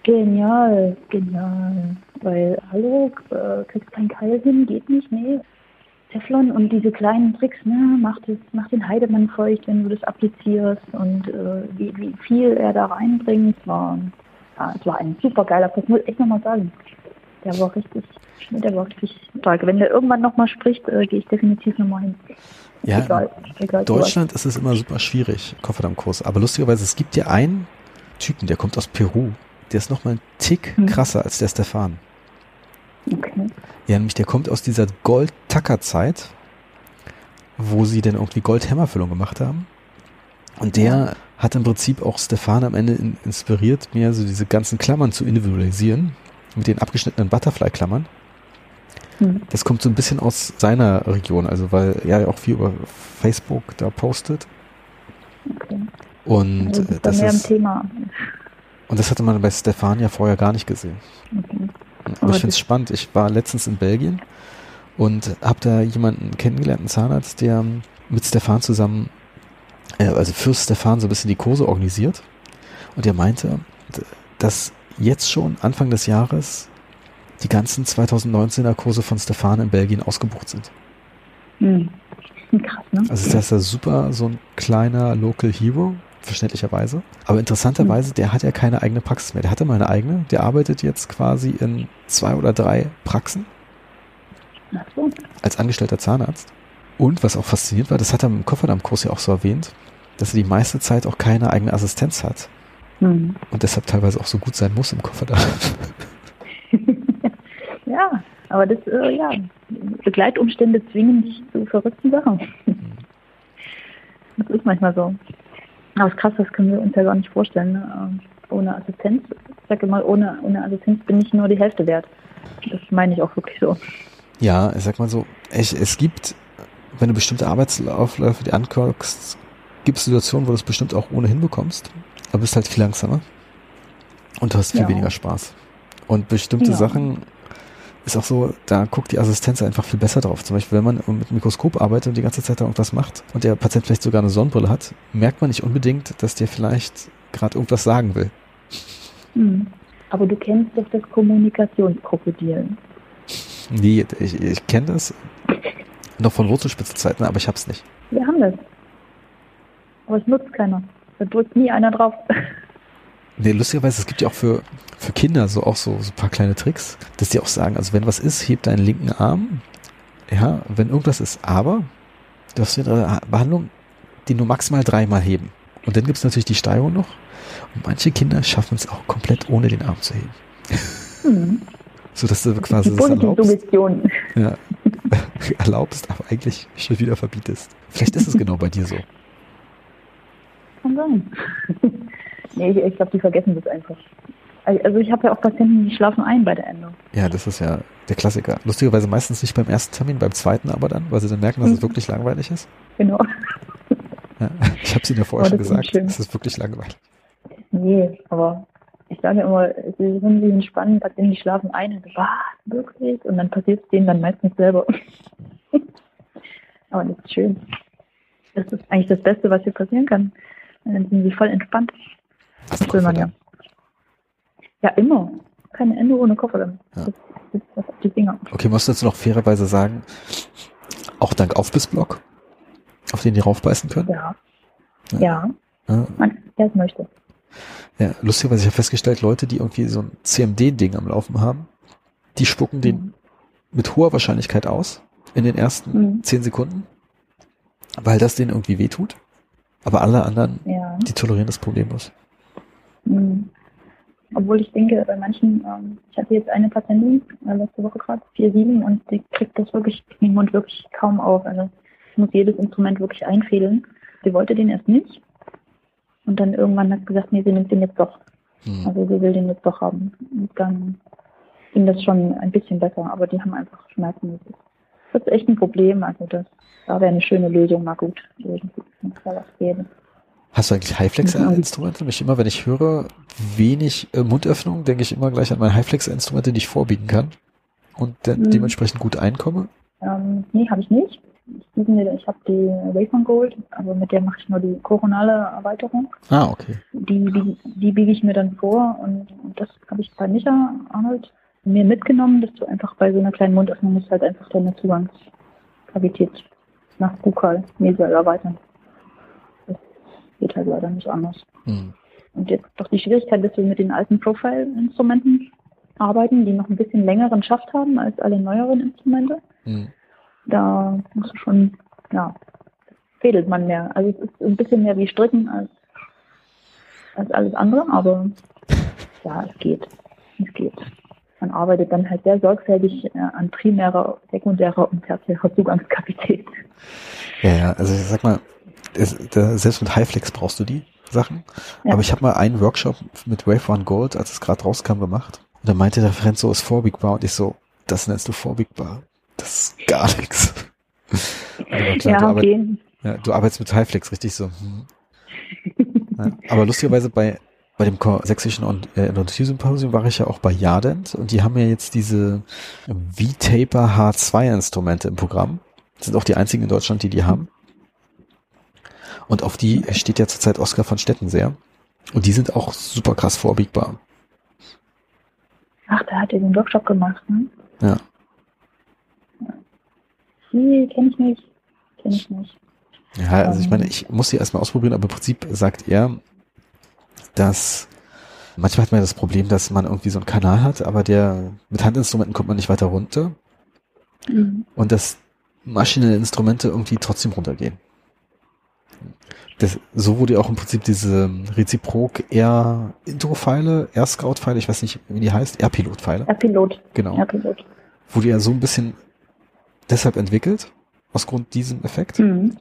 genial, genial. Weil, hallo, äh, kriegst kein Keil hin, geht nicht, nee. Teflon und diese kleinen Tricks, ne, macht, es, macht den Heidemann feucht, wenn du das applizierst und äh, wie, wie viel er da reinbringt, war, ja, es war ein super geiler Kurs, muss ich echt nochmal sagen. Der war richtig, der war richtig stark. Wenn der irgendwann nochmal spricht, äh, gehe ich definitiv nochmal hin. Ja, egal, egal, Deutschland ist es immer super schwierig, Kofferdammkurs. Aber lustigerweise, es gibt ja einen Typen, der kommt aus Peru. Der ist nochmal ein Tick hm. krasser als der Stefan. Okay. Ja, nämlich der kommt aus dieser Gold-Tacker-Zeit, wo sie dann irgendwie Gold-Hämmerfüllung gemacht haben. Und der hat im Prinzip auch Stefan am Ende in, inspiriert, mir so diese ganzen Klammern zu individualisieren, mit den abgeschnittenen Butterfly-Klammern. Hm. Das kommt so ein bisschen aus seiner Region, also weil er ja auch viel über Facebook da postet. Okay. Und also das, das ist, Thema. Und das hatte man bei Stefan ja vorher gar nicht gesehen. Okay. Aber ich finde es spannend. Ich war letztens in Belgien und habe da jemanden kennengelernt, einen Zahnarzt, der mit Stefan zusammen, äh, also für Stefan so ein bisschen die Kurse organisiert. Und der meinte, dass jetzt schon Anfang des Jahres die ganzen 2019er Kurse von Stefan in Belgien ausgebucht sind. Hm. Krass, ne? Also das ist ja super, so ein kleiner Local Hero, verständlicherweise. Aber interessanterweise, der hat ja keine eigene Praxis mehr. Der hatte mal eine eigene. Der arbeitet jetzt quasi in zwei oder drei Praxen. So. Als angestellter Zahnarzt. Und was auch fasziniert war, das hat er im Kofferdammkurs ja auch so erwähnt, dass er die meiste Zeit auch keine eigene Assistenz hat. Mhm. Und deshalb teilweise auch so gut sein muss im Kofferdamm. Aber das, äh, ja, Begleitumstände zwingen dich zu verrückten Sachen. Mhm. Das ist manchmal so. Aber ist krass, das können wir uns ja gar nicht vorstellen. Ne? Ähm, ohne Assistenz, ich sage mal, ohne, ohne Assistenz bin ich nur die Hälfte wert. Das meine ich auch wirklich so. Ja, ich sag mal so, ich, es gibt, wenn du bestimmte Arbeitslaufläufe dir anguckst, gibt es Situationen, wo du es bestimmt auch ohnehin bekommst, aber bist halt viel langsamer und du hast viel ja. weniger Spaß. Und bestimmte ja. Sachen ist auch so, da guckt die Assistenz einfach viel besser drauf. Zum Beispiel, wenn man mit Mikroskop arbeitet und die ganze Zeit da irgendwas macht und der Patient vielleicht sogar eine Sonnenbrille hat, merkt man nicht unbedingt, dass der vielleicht gerade irgendwas sagen will. Hm. Aber du kennst doch das Kommunikationskrokodil. Nee, ich, ich kenne das noch von Wurzelspitzezeiten, aber ich hab's nicht. Wir haben das. Aber es nutzt keiner. Da drückt nie einer drauf. Nee, lustigerweise, es gibt ja auch für, für Kinder so auch so, so ein paar kleine Tricks, dass die auch sagen, also wenn was ist, heb deinen linken Arm. Ja, wenn irgendwas ist, aber du hast eine Behandlung, die nur maximal dreimal heben. Und dann gibt es natürlich die Steigerung noch. Und manche Kinder schaffen es auch komplett ohne den Arm zu heben. Mhm. so dass du quasi das erlaubst. Ja, erlaubst, aber eigentlich schon wieder verbietest. Vielleicht ist es genau bei dir so. Kann sein. Nee, ich, ich glaube, die vergessen das einfach. Also ich habe ja auch Patienten, die schlafen ein bei der Endo. Ja, das ist ja der Klassiker. Lustigerweise meistens nicht beim ersten Termin, beim zweiten aber dann, weil sie dann merken, dass es mhm. wirklich langweilig ist. Genau. Ja, ich habe es Ihnen ja vorher schon gesagt, es ist wirklich langweilig. Nee, aber ich sage immer, sie sind wie entspannen, Patienten, die schlafen ein und was, wirklich? Und dann passiert es denen dann meistens selber. aber das ist schön. Das ist eigentlich das Beste, was hier passieren kann. Dann sind sie voll entspannt. Das will man ja. Ja, immer. Keine Ende ohne Koffer. Ja. Das, das, das die Finger. Okay, musst du jetzt noch fairerweise sagen, auch dank Aufbissblock, auf den die raufbeißen können? Ja. Ja, Ja, man, wer es möchte. ja lustigerweise, ich habe festgestellt, Leute, die irgendwie so ein CMD-Ding am Laufen haben, die spucken den Mhm. mit hoher Wahrscheinlichkeit aus in den ersten Mhm. zehn Sekunden, weil das denen irgendwie wehtut. Aber alle anderen, Ja. die tolerieren das problemlos. Mhm. Obwohl ich denke, bei manchen, ähm, ich hatte jetzt eine Patientin äh, letzte Woche gerade, 4-7, und die kriegt das wirklich im Mund wirklich kaum auf. Also ich muss jedes Instrument wirklich einfädeln. Sie wollte den erst nicht. Und dann irgendwann hat sie gesagt, nee, sie nimmt den jetzt doch. Hm. Also sie will den jetzt doch haben. Und dann ging das schon ein bisschen besser, aber die haben einfach Schmerzen. Das ist, echt ein Problem. Also das, da wäre eine schöne Lösung mal gut. Irgendwie, da was gäbe. Hast du eigentlich Highflex-Instrumente? Mich immer, wenn ich höre, wenig äh, Mundöffnung, denke ich immer gleich an meine Highflex-Instrumente, die ich vorbiegen kann und de Mhm. dementsprechend gut einkomme. Ähm, nee, habe ich nicht. Ich, ich habe die Wayfon Gold, also mit der mache ich nur die koronale Erweiterung. Ah, okay. Die, die, die biege ich mir dann vor und, das habe ich bei Micha Arnold mir mitgenommen, dass du einfach bei so einer kleinen Mundöffnung musst halt einfach deine Zugangskavität nach Bukal mesial erweitern. Geht halt leider nicht anders. Hm. Und jetzt doch die Schwierigkeit, dass wir mit den alten Profile-Instrumenten arbeiten, die noch ein bisschen längeren Schaft haben als alle neueren Instrumente Hm. da musst du schon, ja, fädelt man mehr. Also es ist ein bisschen mehr wie Stricken als, als alles andere, aber ja, es geht. Es geht. Man arbeitet dann halt sehr sorgfältig äh, an primärer, sekundärer und tertiärer Zugangskapazität. Ja, ja, also ich sag mal, selbst mit Highflex brauchst du die Sachen. Ja. Aber ich habe mal einen Workshop mit Wave One Gold, als es gerade rauskam, gemacht. Und da meinte der Referent so, ist vorbiegbar. Und ich so, das nennst du vorbiegbar. Das ist gar nichts. Klar, Ja, du, arbeit, okay. ja, du arbeitest mit Highflex, richtig so. Hm. Ja, aber lustigerweise bei, bei dem sächsischen und äh, Symposium war ich ja auch bei Yardent und die haben ja jetzt diese V-Taper H2 Instrumente im Programm. Das sind auch die einzigen in Deutschland, die die haben. Und auf die steht ja zurzeit Oskar von Stetten sehr. Und die sind auch super krass vorbiegbar. Ach, da hat er den Workshop gemacht, ne? Ja. Die kenne ich nicht. Kenne ich nicht. Ja, also ich Ähm. meine, ich muss die erstmal ausprobieren, aber im Prinzip sagt er, dass manchmal hat man ja das Problem, dass man irgendwie so einen Kanal hat, aber der mit Handinstrumenten kommt man nicht weiter runter Mhm. und dass maschinelle Instrumente irgendwie trotzdem runtergehen. Das, so wurde ja auch im Prinzip diese Reziprok Air Intro-Pfeile, Air Scout-Pfeile, ich weiß nicht, wie die heißt, Air Pilot-Pfeile, Ja, Pilot. genau, Ja, Pilot. wurde ja so ein bisschen deshalb entwickelt, aus Grund diesem Effekt. Mhm.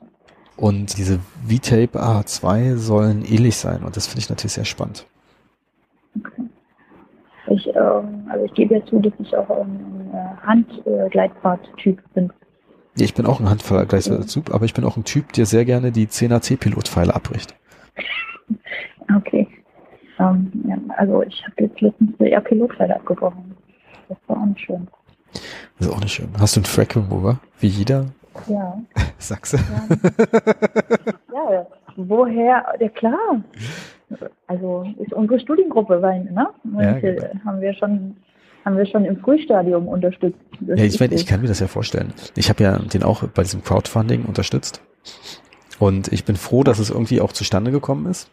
Und diese V-Tape A2 sollen ähnlich sein und das finde ich natürlich sehr spannend. Okay. Ich, ähm, also ich gebe ja zu, dass ich auch ein, ein Handgleitfahrt-Typ bin. Ich bin auch ein Handvergleichstyp, aber ich bin auch ein Typ, der sehr gerne die 10er C-Pilot-Pfeile abbricht. Okay. Ähm, ja, also ich habe jetzt letztens eine R-Pilotpfeile abgebrochen. Das war auch nicht schön. Das ist auch nicht schön. Hast du einen Track Remover? Wie jeder Ja. Sachse? Ja, ja woher? Ja klar. Also ist unsere Studiengruppe, weil, ne? Ja, genau. haben wir schon haben wir schon im Frühstadium unterstützt. Das Ja, ich meine, ich kann mir das ja vorstellen. Ich habe ja den auch bei diesem Crowdfunding unterstützt. Und ich bin froh, dass es irgendwie auch zustande gekommen ist.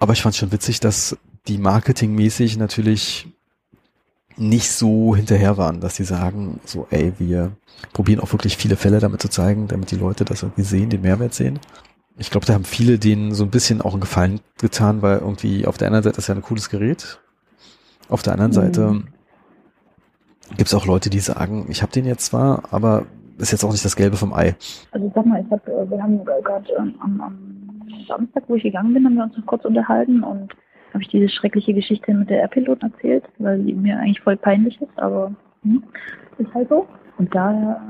Aber ich fand es schon witzig, dass die marketingmäßig natürlich nicht so hinterher waren, dass sie sagen, so, ey, wir probieren auch wirklich viele Fälle damit zu zeigen, damit die Leute das irgendwie sehen, den Mehrwert sehen. Ich glaube, da haben viele denen so ein bisschen auch einen Gefallen getan, weil irgendwie auf der einen Seite ist ja ein cooles Gerät. Auf der anderen Mhm. Seite gibt es auch Leute, die sagen, ich habe den jetzt zwar, aber ist jetzt auch nicht das Gelbe vom Ei. Also sag mal, ich hab, äh, wir haben gerade ähm, am, am Samstag, wo ich gegangen bin, haben wir uns noch kurz unterhalten und habe ich diese schreckliche Geschichte mit der Airpilot erzählt, weil die mir eigentlich voll peinlich ist, aber hm, ist halt so. Und da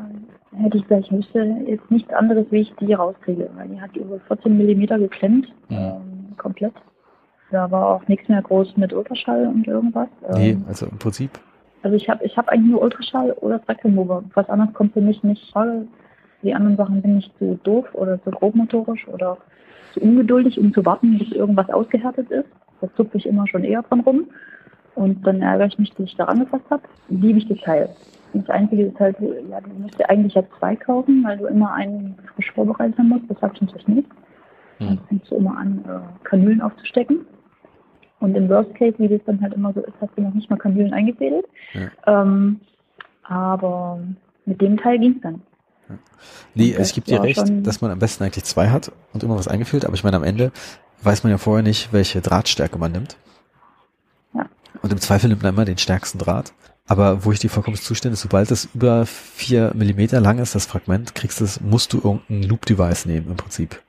äh, hätte ich gesagt, ich wüsste jetzt nichts anderes, wie ich die rauskriege, weil die hat über 14 Millimeter geklemmt, Mhm. ähm, komplett. Da war auch nichts mehr groß mit Ultraschall und irgendwas. Nee, Ähm, also im Prinzip. also ich habe ich hab eigentlich nur Ultraschall oder Remover. Was anderes kommt für mich nicht Frage. Die anderen Sachen bin ich zu doof oder zu grobmotorisch oder zu ungeduldig, um zu warten, bis irgendwas ausgehärtet ist. Da zupfe ich immer schon eher dran rum. Und dann ärgere ich mich, dass ich da angefasst habe. Liebe ich das Teil. Das Einzige ist halt, ja, du musst dir eigentlich ja zwei kaufen, weil du immer einen frisch vorbereitet haben musst. Das habe ich natürlich nicht. Dann hm. fängst du immer an, äh, Kanülen aufzustecken. Und im Worst Case, wie das dann halt immer so ist, hast du noch nicht mal Kanülen eingefädelt. Ja. Ähm, aber mit dem Teil ging es dann. Ja. Nee, es gibt dir recht, dass man am besten eigentlich zwei hat und immer was eingefüllt, aber ich meine, am Ende weiß man ja vorher nicht, welche Drahtstärke man nimmt. Ja. Und im Zweifel nimmt man immer den stärksten Draht. Aber wo ich dir vollkommen zustimme, ist, sobald es über vier Millimeter lang ist, das Fragment, kriegst du es, musst du irgendein Loop-Device nehmen, im Prinzip.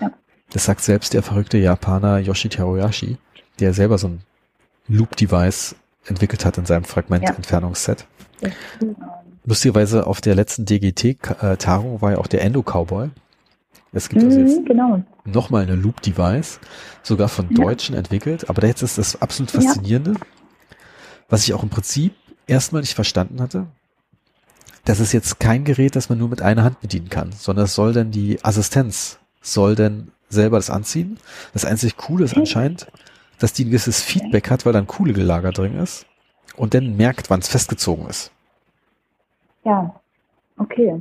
Ja. Das sagt selbst der verrückte Japaner Yoshitaro Yashi, der selber so ein Loop-Device entwickelt hat in seinem Fragmententfernungsset. Ja. Lustigerweise auf der letzten DGT-Tagung war ja auch der Endo-Cowboy. Es gibt also jetzt mhm, genau. nochmal eine Loop-Device, sogar von ja. Deutschen entwickelt. Aber jetzt ist das absolut Faszinierende, ja. was ich auch im Prinzip erstmal nicht verstanden hatte. Das ist jetzt kein Gerät, das man nur mit einer Hand bedienen kann, sondern es soll denn die Assistenz, soll denn selber das anziehen. Das einzig Coole ist anscheinend, dass die ein gewisses Feedback hat, weil dann Kohle gelagert drin ist und dann merkt, wann es festgezogen ist. Ja, okay.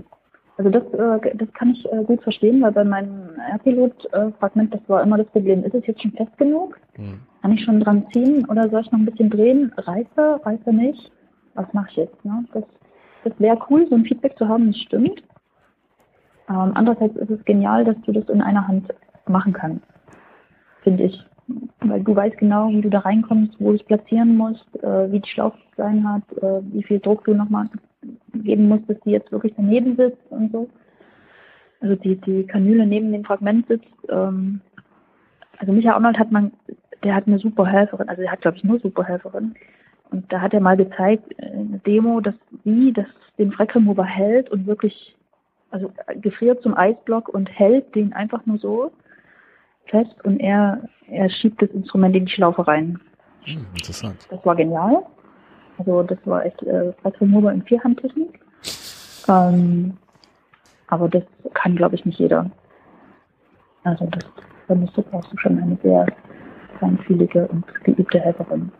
Also das, äh, das kann ich äh, gut verstehen, weil bei meinem Airpilot-Fragment, das war immer das Problem, ist es jetzt schon fest genug? Hm. Kann ich schon dran ziehen oder soll ich noch ein bisschen drehen? Reiße, reiße nicht? Was mache ich jetzt? Ne? Das, das wäre cool, so ein Feedback zu haben, das stimmt. Ähm, andererseits ist es genial, dass du das in einer Hand machen kannst, finde ich. Weil du weißt genau, wie du da reinkommst, wo du es platzieren musst, äh, wie die Schlaufe sein hat, äh, wie viel Druck du nochmal geben muss, dass die jetzt wirklich daneben sitzt und so. Also die, die Kanüle neben dem Fragment sitzt. Ähm, also Michael Arnold hat man, der hat eine super Helferin, also er hat glaube ich nur super Helferin. Und da hat er mal gezeigt, eine Demo, dass wie das den Frack Remover hält und wirklich, also gefriert zum Eisblock und hält den einfach nur so fest und er, er schiebt das Instrument in die Schlaufe rein. Hm, interessant. Das war genial. Also das war echt äh, Remover in Vierhandtechnik. Ähm, aber das kann, glaube ich, nicht jeder. Also das, wenn du brauchst du schon eine sehr feinfühlige und geübte Helferin.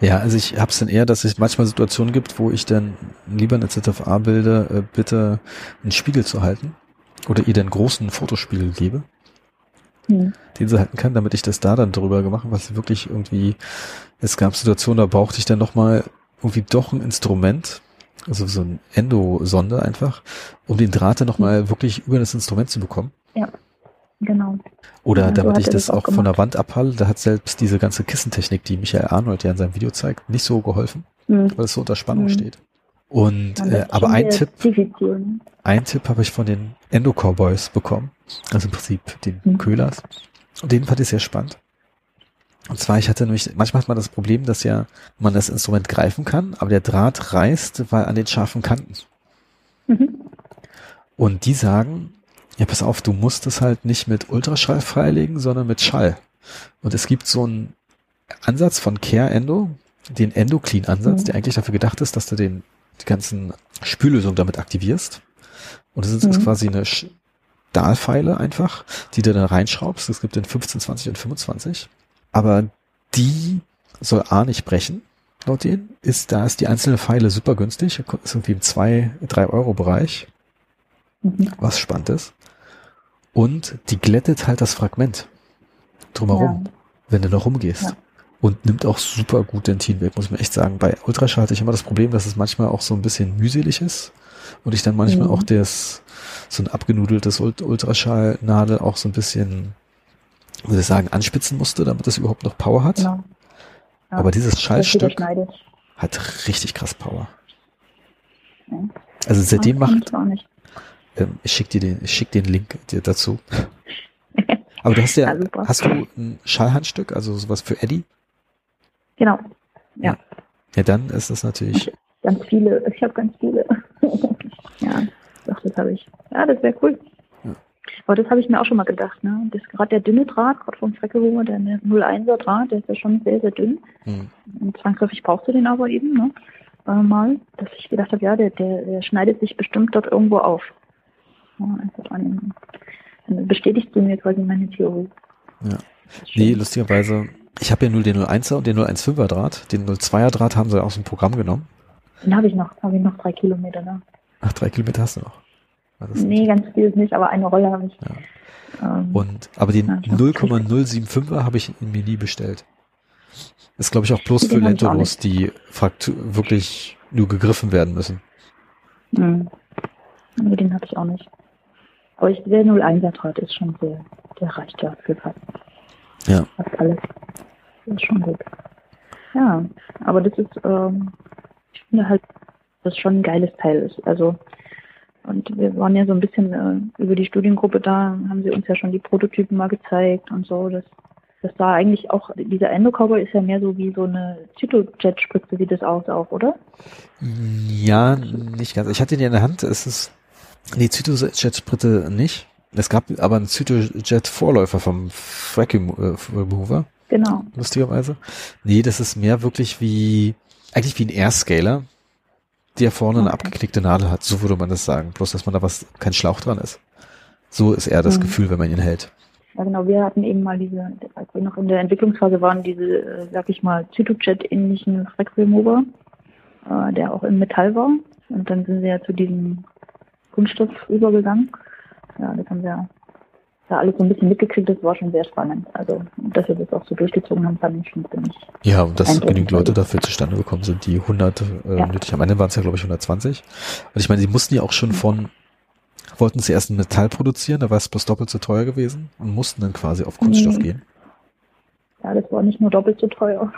Ja, also ich habe es dann eher, dass es manchmal Situationen gibt, wo ich dann lieber eine ZFA bilde, äh, bitte einen Spiegel zu halten oder ihr den großen Fotospiegel gebe, hm. den sie halten kann, damit ich das da dann drüber gemacht habe, was wirklich irgendwie, es gab Situationen, da brauchte ich dann nochmal irgendwie doch ein Instrument, also so ein Endo-Sonde einfach, um den Draht dann nochmal wirklich über das Instrument zu bekommen. Ja, genau. Oder ja, damit ich das, auch, auch von der Wand abhalle, da hat selbst diese ganze Kissentechnik, die Michael Arnold ja in seinem Video zeigt, nicht so geholfen, mhm. weil es so unter Spannung mhm. steht. Und äh, aber ein Tipp, ein Tipp habe ich von den Endo Cowboys bekommen, also im Prinzip den mhm. Köhlers. Und den fand ich sehr spannend. Und zwar, ich hatte nämlich, manchmal hat man das Problem, dass ja man das Instrument greifen kann, aber der Draht reißt, weil an den scharfen Kanten. Mhm. Und die sagen, ja, pass auf, du musst es halt nicht mit Ultraschall freilegen, sondern mit Schall. Und es gibt so einen Ansatz von Care Endo, den Endo Clean Ansatz, mhm. der eigentlich dafür gedacht ist, dass du den, die ganzen Spüllösungen damit aktivierst. Und das ist mhm. quasi eine Stahlpfeile einfach, die du da reinschraubst. Es gibt den 15, 20 und 25 aber die soll A nicht brechen, laut denen, ist, da ist die einzelne Pfeile super günstig, ist irgendwie im 2, 3 Euro Bereich, mhm. was spannend ist. Und die glättet halt das Fragment drumherum, ja. wenn du noch rumgehst. Ja. Und nimmt auch super gut Dentin weg, muss ich mir echt sagen. Bei Ultraschall hatte ich immer das Problem, dass es manchmal auch so ein bisschen mühselig ist. Und ich dann manchmal mhm. auch das, so ein abgenudeltes Ultraschallnadel auch so ein bisschen würde ich sagen, anspitzen musste, damit es überhaupt noch Power hat. Genau. Ja, Aber dieses Schallstück hat richtig krass Power. Ja. Also seitdem macht. Ähm, ich schick dir den, ich schick den Link dir dazu. Aber du hast ja, ja hast du ein Schallhandstück, also sowas für Eddie? Genau. Ja. Ja, dann ist das natürlich. Ganz viele, ich habe ganz viele. ja, doch, das habe ich. Ja, das wäre cool. Aber das habe ich mir auch schon mal gedacht. Ne? Das gerade der dünne Draht, gerade vom Freckelhunger, der 01er Draht, der ist ja schon sehr, sehr dünn. Mhm. Und zwangsläufig brauchst du den aber eben, ne? Äh, mal, dass ich gedacht habe, ja, der, der, der schneidet sich bestimmt dort irgendwo auf. Ja, einfach dran. Dann bestätigst du mir quasi meine Theorie. Ja. Nee, lustigerweise, ich habe ja nur den 01er und den 015er Draht. Den 02er Draht haben sie aus dem Programm genommen. Den habe ich noch, habe ich noch drei Kilometer, ne? Ach, drei Kilometer hast du noch. Nee, ganz viel nicht, aber eine Rolle habe ich. Ja. Ähm, Und, aber den ja, 0,075er habe ich mir nie bestellt. Ist, glaube ich, auch bloß für Lentolos, die Fraktur wirklich nur gegriffen werden müssen. Mhm. Nee, den habe ich auch nicht. Aber ich, der 01er Draht ist schon sehr, der reicht ja für fast, ja. fast alles. Das ist schon gut. Ja, aber das ist, ähm, ich finde halt, dass es schon ein geiles Teil ist. Also, und wir waren ja so ein bisschen äh, über die Studiengruppe da, haben sie uns ja schon die Prototypen mal gezeigt und so. Das, das sah eigentlich auch, dieser Endocowboy ist ja mehr so wie so eine Zytojet-Spritze, sieht das aus auch, oder? Ja, nicht ganz. Ich hatte die in der Hand, es ist, nee, Zytojet-Spritze nicht. Es gab aber einen Zytojet-Vorläufer vom Vacuum Remover. Genau. Lustigerweise. Nee, das ist mehr wirklich wie, eigentlich wie ein Airscaler, der vorne okay. eine abgeknickte Nadel hat. So würde man das sagen. Bloß, dass man da was, kein Schlauch dran ist. So ist eher das mhm. Gefühl, wenn man ihn hält. Ja, genau. Wir hatten eben mal diese, als wir noch in der Entwicklungsphase waren, diese, äh, sag ich mal, Zytojet-ähnlichen Frack-Remover, äh, der auch in Metall war. Und dann sind wir ja zu diesem Kunststoff übergegangen. Ja, das haben wir da alles so ein bisschen mitgekriegt, das war schon sehr spannend. Also, dass wir das auch so durchgezogen haben, fand ich schon ziemlich. Ja, und dass genügend Leute dafür zustande gekommen sind, die 100 äh, ja. nötig haben. Am Ende waren es ja, glaube ich, 120. Und ich meine, sie mussten ja auch schon von, wollten sie erst ein Metall produzieren, da war es bloß doppelt so teuer gewesen und mussten dann quasi auf Kunststoff mhm. gehen. Ja, das war nicht nur doppelt so teuer.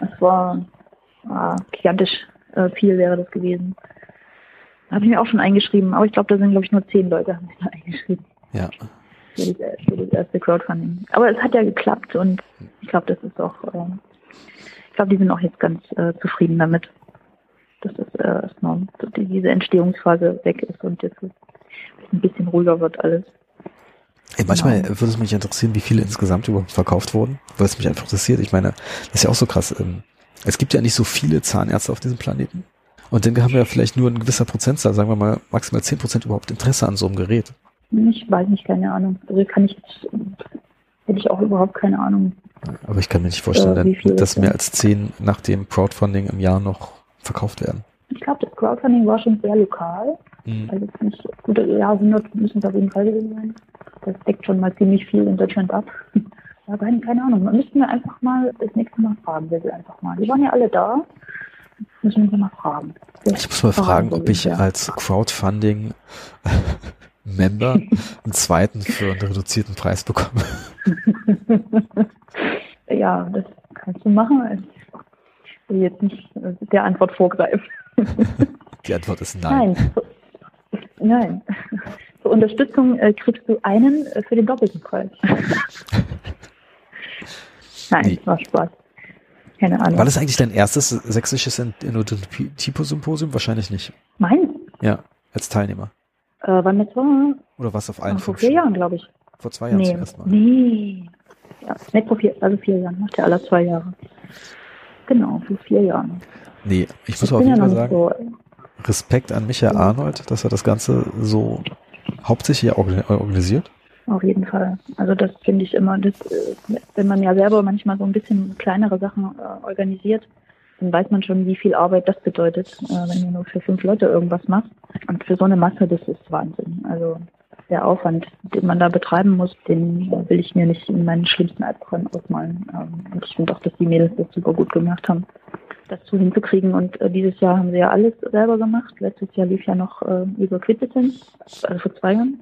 Das war ah, gigantisch äh, viel wäre das gewesen. Habe ich mir auch schon eingeschrieben, aber ich glaube, da sind, glaube ich, nur zehn Leute haben sich da eingeschrieben. Ja für das, für das erste Crowdfunding. Aber es hat ja geklappt und ich glaube, das ist auch, äh, ich glaube, die sind auch jetzt ganz äh, zufrieden damit, dass das äh, erstmal diese Entstehungsphase weg ist und jetzt ein bisschen ruhiger wird alles. Ey, manchmal genau. würde es mich interessieren, wie viele insgesamt überhaupt verkauft wurden, weil es mich einfach interessiert. Ich meine, das ist ja auch so krass. Ähm, es gibt ja nicht so viele Zahnärzte auf diesem Planeten. Und dann haben wir ja vielleicht nur ein gewisser Prozentzahl, sagen wir mal maximal zehn Prozent überhaupt Interesse an so einem Gerät. Ich weiß nicht, keine Ahnung. Also kann ich hätte ich auch überhaupt keine Ahnung. Aber ich kann mir nicht vorstellen, äh, dass mehr als zehn nach dem Crowdfunding im Jahr noch verkauft werden. Ich glaube, das Crowdfunding war schon sehr lokal. Mhm. Also nicht gut, ja, 100 müssen es auf jeden Fall gewesen sein. Das deckt schon mal ziemlich viel in Deutschland ab. Ja, keine, keine Ahnung. Man müssten wir einfach mal das nächste Mal fragen, wir sie einfach mal. Die waren ja alle da. Müssen wir mal fragen. Ich muss mal fragen, ob ich als Crowdfunding Member einen zweiten für einen reduzierten Preis bekommen. ja, das kannst du machen. Ich will jetzt nicht der Antwort vorgreifen. Die Antwort ist nein. Nein. Nein. Zur Unterstützung äh, kriegst du einen äh, für den doppelten Preis. nein, nee. war Spaß. Keine Ahnung. War das eigentlich dein erstes sächsisches Endotherapie-Symposium? Wahrscheinlich nicht. Meins? Ja, als Teilnehmer. Äh, wann das war? Oder was auf einen Vor vier Jahren, glaube ich. Vor zwei Jahren nee, zum ersten Mal. Nee. Ja, nicht vor vier, also vier Jahren, macht ja alle zwei Jahre. Genau, vor vier Jahren. Nee, ich muss auf jeden Fall sagen, so, Respekt an Michael Arnold, dass er das Ganze so hauptsächlich organisiert. Auf jeden Fall. Also das finde ich immer, das, äh, wenn man ja selber manchmal so ein bisschen kleinere Sachen äh, organisiert, dann weiß man schon, wie viel Arbeit das bedeutet, äh, wenn du nur für fünf Leute irgendwas machst. Und für so eine Masse, das ist Wahnsinn. Also der Aufwand, den man da betreiben muss, den will ich mir nicht in meinen schlimmsten Albträumen ausmalen. Ähm, und ich finde auch, dass die Mädels das super gut gemacht haben, das so hinzukriegen. Und äh, dieses Jahr haben sie ja alles selber gemacht. Letztes Jahr lief ja noch äh, über Quittenz, also vor zwei Jahren.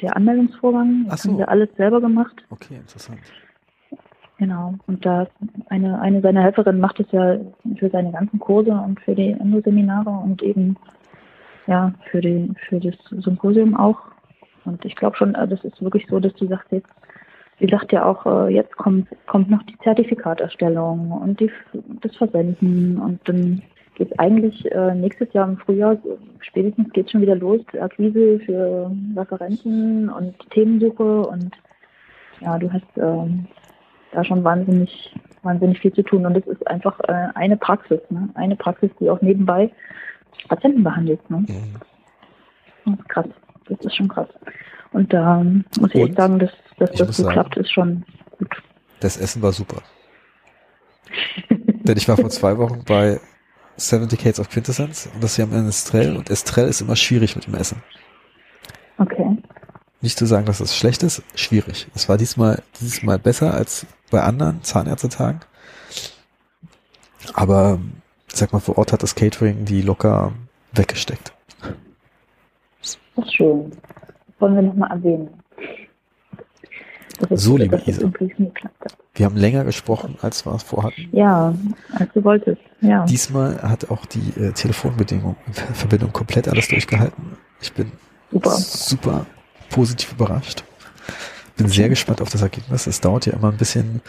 Der Anmeldungsvorgang, das so. haben sie alles selber gemacht. Okay, interessant. Genau. Und da eine, eine seiner Helferinnen macht es ja für seine ganzen Kurse und für die Endoseminare und eben ja für die für das Symposium auch. Und ich glaube schon, das ist wirklich so, dass du sagst jetzt, sie sagt ja auch, äh, jetzt kommt kommt noch die Zertifikaterstellung und die das Versenden und dann geht eigentlich äh, nächstes Jahr im Frühjahr, spätestens geht schon wieder los, Akquise für Referenten und Themensuche und ja, du hast ähm, da schon wahnsinnig, wahnsinnig viel zu tun. Und es ist einfach äh, eine Praxis, ne? eine Praxis, die auch nebenbei Patienten behandelt. Ne? Mhm. Das ist krass. Das ist schon krass. Und da ähm, muss ich echt sagen, dass, dass das so sagen, klappt, ist schon gut. Das Essen war super. Denn ich war vor zwei Wochen bei Seven Decades of Quintessence und das hier am Estrell und Estrell ist immer schwierig mit dem Essen. Okay. Nicht zu sagen, dass es schlecht ist, schwierig. Es war diesmal, dieses Mal besser als bei anderen Zahnärztetagen. Aber, sag mal, vor Ort hat das Catering die locker weggesteckt. Das ist schön. Wollen wir nochmal erwähnen. So, liebe Isa. Wir haben länger gesprochen, als wir es vorhatten. Ja, als du wolltest. Ja. Diesmal hat auch die äh, Telefonbedingung, Verbindung komplett alles durchgehalten. Ich bin Super. super positiv überrascht. Bin sehr gespannt auf das Ergebnis. Es dauert ja immer ein bisschen,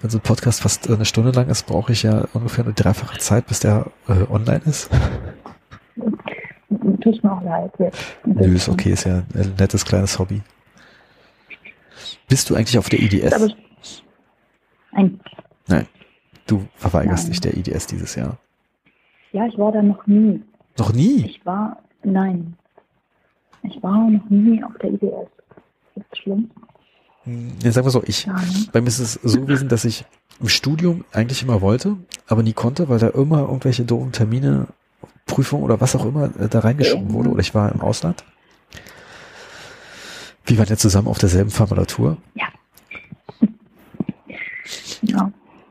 wenn so ein Podcast fast eine Stunde lang ist, brauche ich ja ungefähr eine dreifache Zeit, bis der äh, online ist. Tut mir auch leid. Jetzt. Nö, ist okay, ist ja ein nettes kleines Hobby. Bist du eigentlich auf der IDS? Aber ein, Du verweigerst Nein. dich der IDS dieses Jahr. ja, ich war da noch nie. Noch nie? Ich war, nein. Ich war noch nie auf der IDS. Ist das schlimm? Ja, sagen wir so, ich, Ja, ne? bei mir ist es so gewesen, dass ich im Studium eigentlich immer wollte, aber nie konnte, weil da immer irgendwelche doofen Termine, Prüfungen oder was auch immer äh, da reingeschoben wurde. Oder ich war im Ausland. Wir waren ja zusammen auf derselben Formulatur. Ja.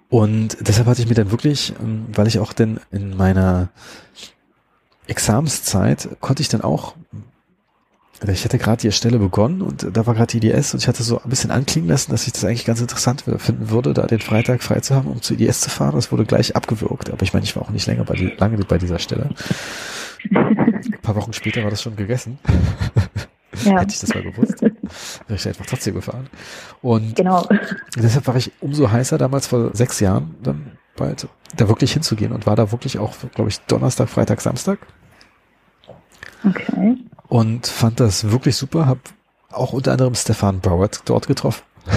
Und deshalb hatte ich mir dann wirklich, ähm, weil ich auch dann in meiner Examenszeit konnte ich dann auch, ich hatte gerade die Stelle begonnen und da war gerade die IDS und ich hatte so ein bisschen anklingen lassen, dass ich das eigentlich ganz interessant finden würde, da den Freitag frei zu haben, um zur IDS zu fahren. Das wurde gleich abgewürgt, aber ich meine, ich war auch nicht länger bei die, lange bei dieser Stelle. Ein paar Wochen später war das schon gegessen. ja. Hätte ich das mal gewusst, wäre ich einfach trotzdem gefahren. Und Genau. deshalb war ich umso heißer damals vor sechs Jahren dann bald, da wirklich hinzugehen und war da wirklich auch, glaube ich, Donnerstag, Freitag, Samstag Okay. Und fand das wirklich super. Hab auch unter anderem Stefan Broward dort getroffen.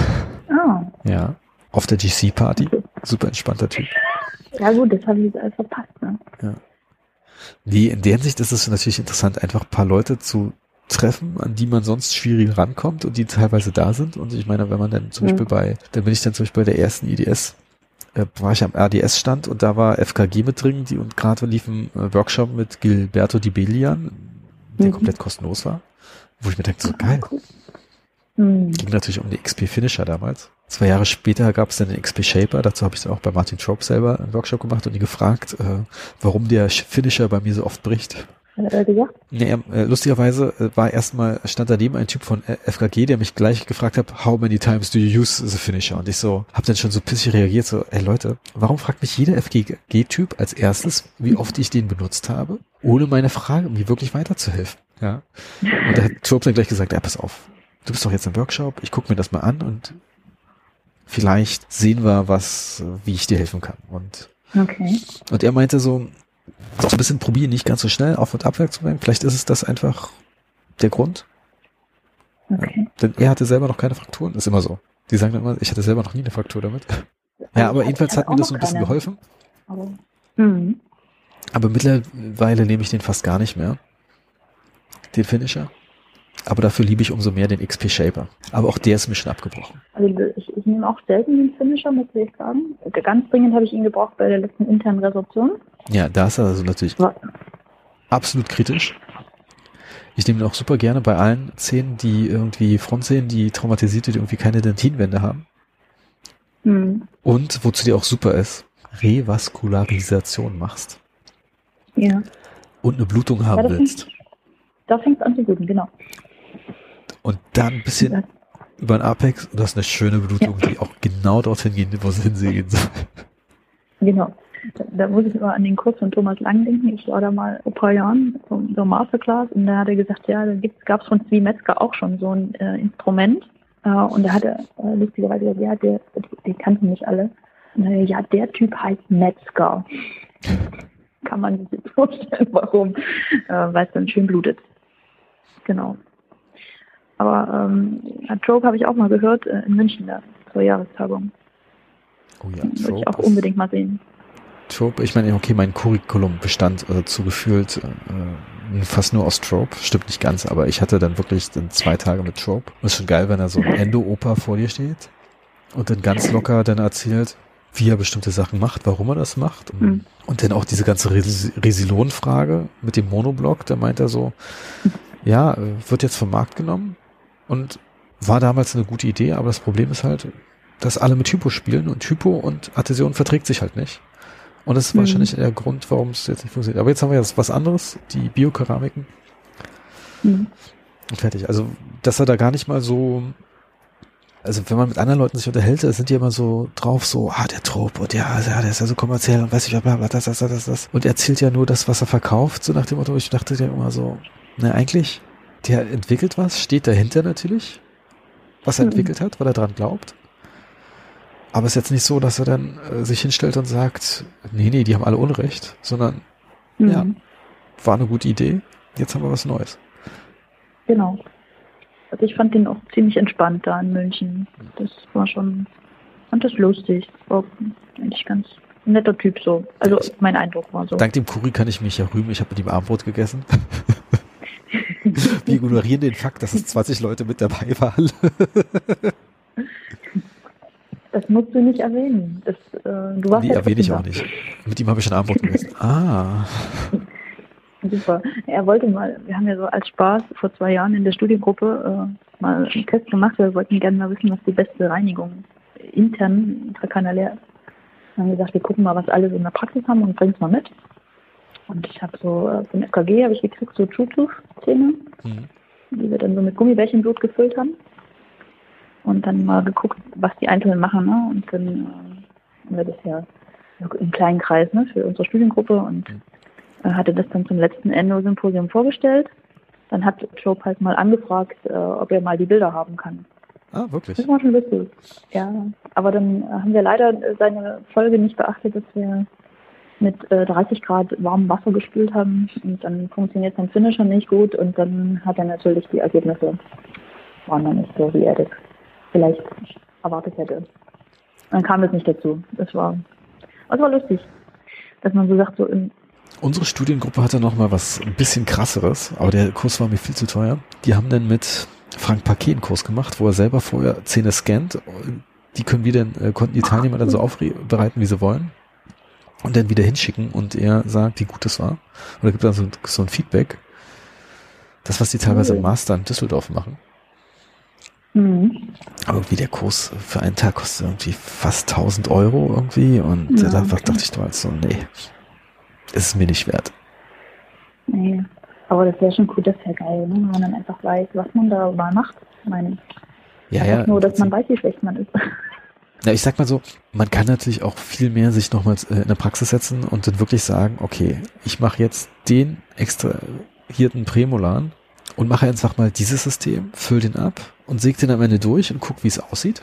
Ah. Ja. Auf der GC-Party. Super entspannter Typ. Ja gut, das habe ich jetzt alles verpasst. Ne? Die, in der Hinsicht ist es natürlich interessant, einfach ein paar Leute zu treffen, an die man sonst schwierig rankommt und die teilweise da sind. Und ich meine, wenn man dann zum Mhm. Beispiel bei, dann bin ich dann zum Beispiel bei der ersten IDS, äh, war ich am RDS-Stand und da war FKG mit drin, die und gerade lief ein äh, Workshop mit Gilberto Di Belian, der Mhm. komplett kostenlos war. Wo ich mir dachte, so geil. Cool. Hm. Ging natürlich um die XP Finisher damals. Zwei Jahre später gab es dann den XP Shaper. Dazu habe ich dann auch bei Martin Trope selber einen Workshop gemacht und ihn gefragt, äh, warum der Finisher bei mir so oft bricht. Hat er gesagt? Nee, äh, lustigerweise äh, war erstmal, stand daneben ein Typ von äh, FKG, der mich gleich gefragt hat, how many times do you use the finisher? Und ich so, hab dann schon so pissig reagiert, so, ey Leute, warum fragt mich jeder FKG-Typ als erstes, wie oft ich den benutzt habe, ohne meine Frage, um mir wirklich weiterzuhelfen? Ja. Und da hat Trope dann gleich gesagt, ja, pass auf, du bist doch jetzt im Workshop, ich guck mir das mal an und vielleicht sehen wir was, wie ich dir helfen kann. Und Okay. und er meinte so, so ein bisschen probieren, nicht ganz so schnell auf und abwärts zu bleiben. Vielleicht ist es das einfach der Grund. Okay. Denn er hatte selber noch keine Frakturen. Ist immer so. Die sagen dann immer, ich hatte selber noch nie eine Fraktur damit. Ja, aber Ich jedenfalls hat mir das so ein bisschen keine. geholfen. Aber, mhm. Aber mittlerweile nehme ich den fast gar nicht mehr. Den Finisher. Aber dafür liebe ich umso mehr den XP Shaper. Aber auch der ist mir schon abgebrochen. Also ich, ich nehme auch selten den Finisher, muss ich sagen. Ganz dringend habe ich ihn gebraucht bei der letzten internen Resorption. Ja, da ist er also natürlich Wa- absolut kritisch. Ich nehme ihn auch super gerne bei allen Zähnen, die irgendwie Frontzähnen, die traumatisiert sind, die irgendwie keine Dentinwände haben. Hm. Und wozu dir auch super ist, Revaskularisation machst Ja. und eine Blutung ja haben das willst. fängt, da fängt es an zu bluten, genau. Und dann ein bisschen Ja. über den Apex und das ist eine schöne Blutung, die auch genau dorthin gehen, wo sie hinsehen soll. Genau. Da, da muss ich immer an den Kurs von Thomas Lang denken. Ich war da mal vor ein paar Jahren so, so Masterclass und da hat er gesagt, ja, da gab es von Zwie Metzger auch schon so ein äh, Instrument. Äh, und da hat er äh, lustigerweise gesagt, ja, der, die, die kannten nicht alle. Und ja, der Typ heißt Metzger. Kann man sich jetzt vorstellen, warum. Äh, Weil es dann schön blutet. Genau. Aber ähm, Trope habe ich auch mal gehört äh, in München da zur Jahrestagung. Oh ja, Würde ich auch Trope, unbedingt mal sehen. Trope, ich meine, okay, mein Curriculum bestand äh, zugefühlt äh, fast nur aus Trope, stimmt nicht ganz, aber ich hatte dann wirklich dann zwei Tage mit Trope. Und ist schon geil, wenn da so ein Endo-Opa vor dir steht und dann ganz locker dann erzählt, wie er bestimmte Sachen macht, warum er das macht. Mhm. Und dann auch diese ganze Res Resilon-Frage mit dem Monoblock, da meint er so, ja, äh, wird jetzt vom Markt genommen und war damals eine gute Idee, aber das Problem ist halt, dass alle mit Hypo spielen und Hypo und Adhäsion verträgt sich halt nicht. Und das ist mhm. wahrscheinlich der Grund, warum es jetzt nicht funktioniert. Aber jetzt haben wir jetzt was anderes, die Biokeramiken. Mhm. Und fertig. Also, dass er da gar nicht mal so also wenn man mit anderen Leuten sich unterhält, sind die immer so drauf, so, ah, der Trop und ja, ja, der ist ja so kommerziell und weiß ich, bla, bla, das, das, das, das. Und er erzählt ja nur das, was er verkauft, so nach dem Motto, ich dachte ja immer so, na, eigentlich, der entwickelt was, steht dahinter natürlich, was er mhm. entwickelt hat, weil er dran glaubt. Aber es ist jetzt nicht so, dass er dann äh, sich hinstellt und sagt, nee, nee, die haben alle Unrecht, sondern mhm. ja, war eine gute Idee, jetzt haben wir was Neues. Genau. Also ich fand den auch ziemlich entspannt da in München. Das war schon, fand das lustig. War eigentlich ganz netter Typ so. Also mein Eindruck war so. Dank dem Kuri kann ich mich ja rühmen, ich habe mit ihm Armbrot gegessen. Wir ignorieren den Fakt, dass es 20 Leute mit dabei waren. Das musst du nicht erwähnen. Das, äh, du warst nee, erwähne ich auch nicht. Mit ihm habe ich schon Armbrot gegessen. Ah. Super. Er wollte mal, wir haben ja so als Spaß vor zwei Jahren in der Studiengruppe äh, mal einen Test gemacht. Wir wollten gerne mal wissen, was die beste Reinigung intern intrakanalär ist. Dann haben wir gesagt, wir gucken mal, was alle so in der Praxis haben und bringen es mal mit. Und ich habe so äh, vom FKG habe ich gekriegt so Bluetooth-Zähne, mhm. die wir dann so mit Gummibärchenblut gefüllt haben. Und dann mal geguckt, was die Einzelnen machen. Ne? Und dann äh, haben wir das ja im kleinen Kreis ne, für unsere Studiengruppe und mhm hatte das dann zum letzten Endo-Symposium vorgestellt. Dann hat Job halt mal angefragt, äh, ob er mal die Bilder haben kann. Ah, wirklich? Das war schon lustig. Ja, aber dann haben wir leider seine Folge nicht beachtet, dass wir mit äh, 30 Grad warmem Wasser gespült haben und dann funktioniert sein Finisher nicht gut und dann hat er natürlich die Ergebnisse waren dann nicht so, wie er das vielleicht erwartet hätte. Dann kam es nicht dazu. Das war, das war lustig, dass man so sagt, so im Unsere Studiengruppe hatte noch mal was ein bisschen krasseres, aber der Kurs war mir viel zu teuer. Die haben dann mit Frank Paquet einen Kurs gemacht, wo er selber vorher Zähne scannt. Die können wir dann, äh, konnten die Teilnehmer dann so aufbereiten, wie sie wollen. Und dann wieder hinschicken und er sagt, wie gut es war. Oder gibt dann so, so ein Feedback. Das, was die teilweise im Master in Düsseldorf machen. Mhm. Aber irgendwie der Kurs für einen Tag kostet irgendwie fast 1000 Euro irgendwie und ja, da okay. dachte ich damals so, nee, ist mir nicht wert. Nee, aber das wäre schon cool, das wäre geil, ne? wenn man dann einfach weiß, was man da mal macht. Ich meine, ja, ja, nur, dass man weiß, wie schlecht man ist. Ja, ich sag mal so, man kann natürlich auch viel mehr sich nochmals äh, in der Praxis setzen und dann wirklich sagen, okay, ich mache jetzt den extrahierten Prämolan und mache einfach mal dieses System, füll den ab und säge den am Ende durch und guck, wie es aussieht.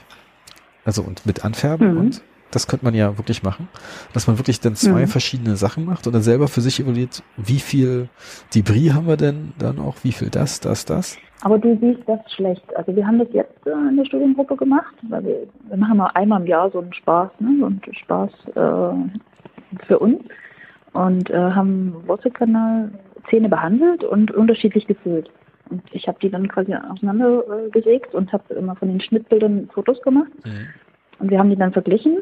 Also und mit Anfärben mhm. und das könnte man ja wirklich machen, dass man wirklich dann zwei mhm. verschiedene Sachen macht und dann selber für sich evaluiert, wie viel Debris haben wir denn dann auch, wie viel das, das, das. Aber du siehst das schlecht. Also wir haben das jetzt äh, in der Studiengruppe gemacht, weil wir, wir machen mal einmal im Jahr so einen Spaß, ne, so einen Spaß äh, für uns und äh, haben Wurzelkanal Zähne behandelt und unterschiedlich gefüllt. Und ich habe die dann quasi auseinandergesägt und habe immer von den Schnittbildern Fotos gemacht. Mhm. Und wir haben die dann verglichen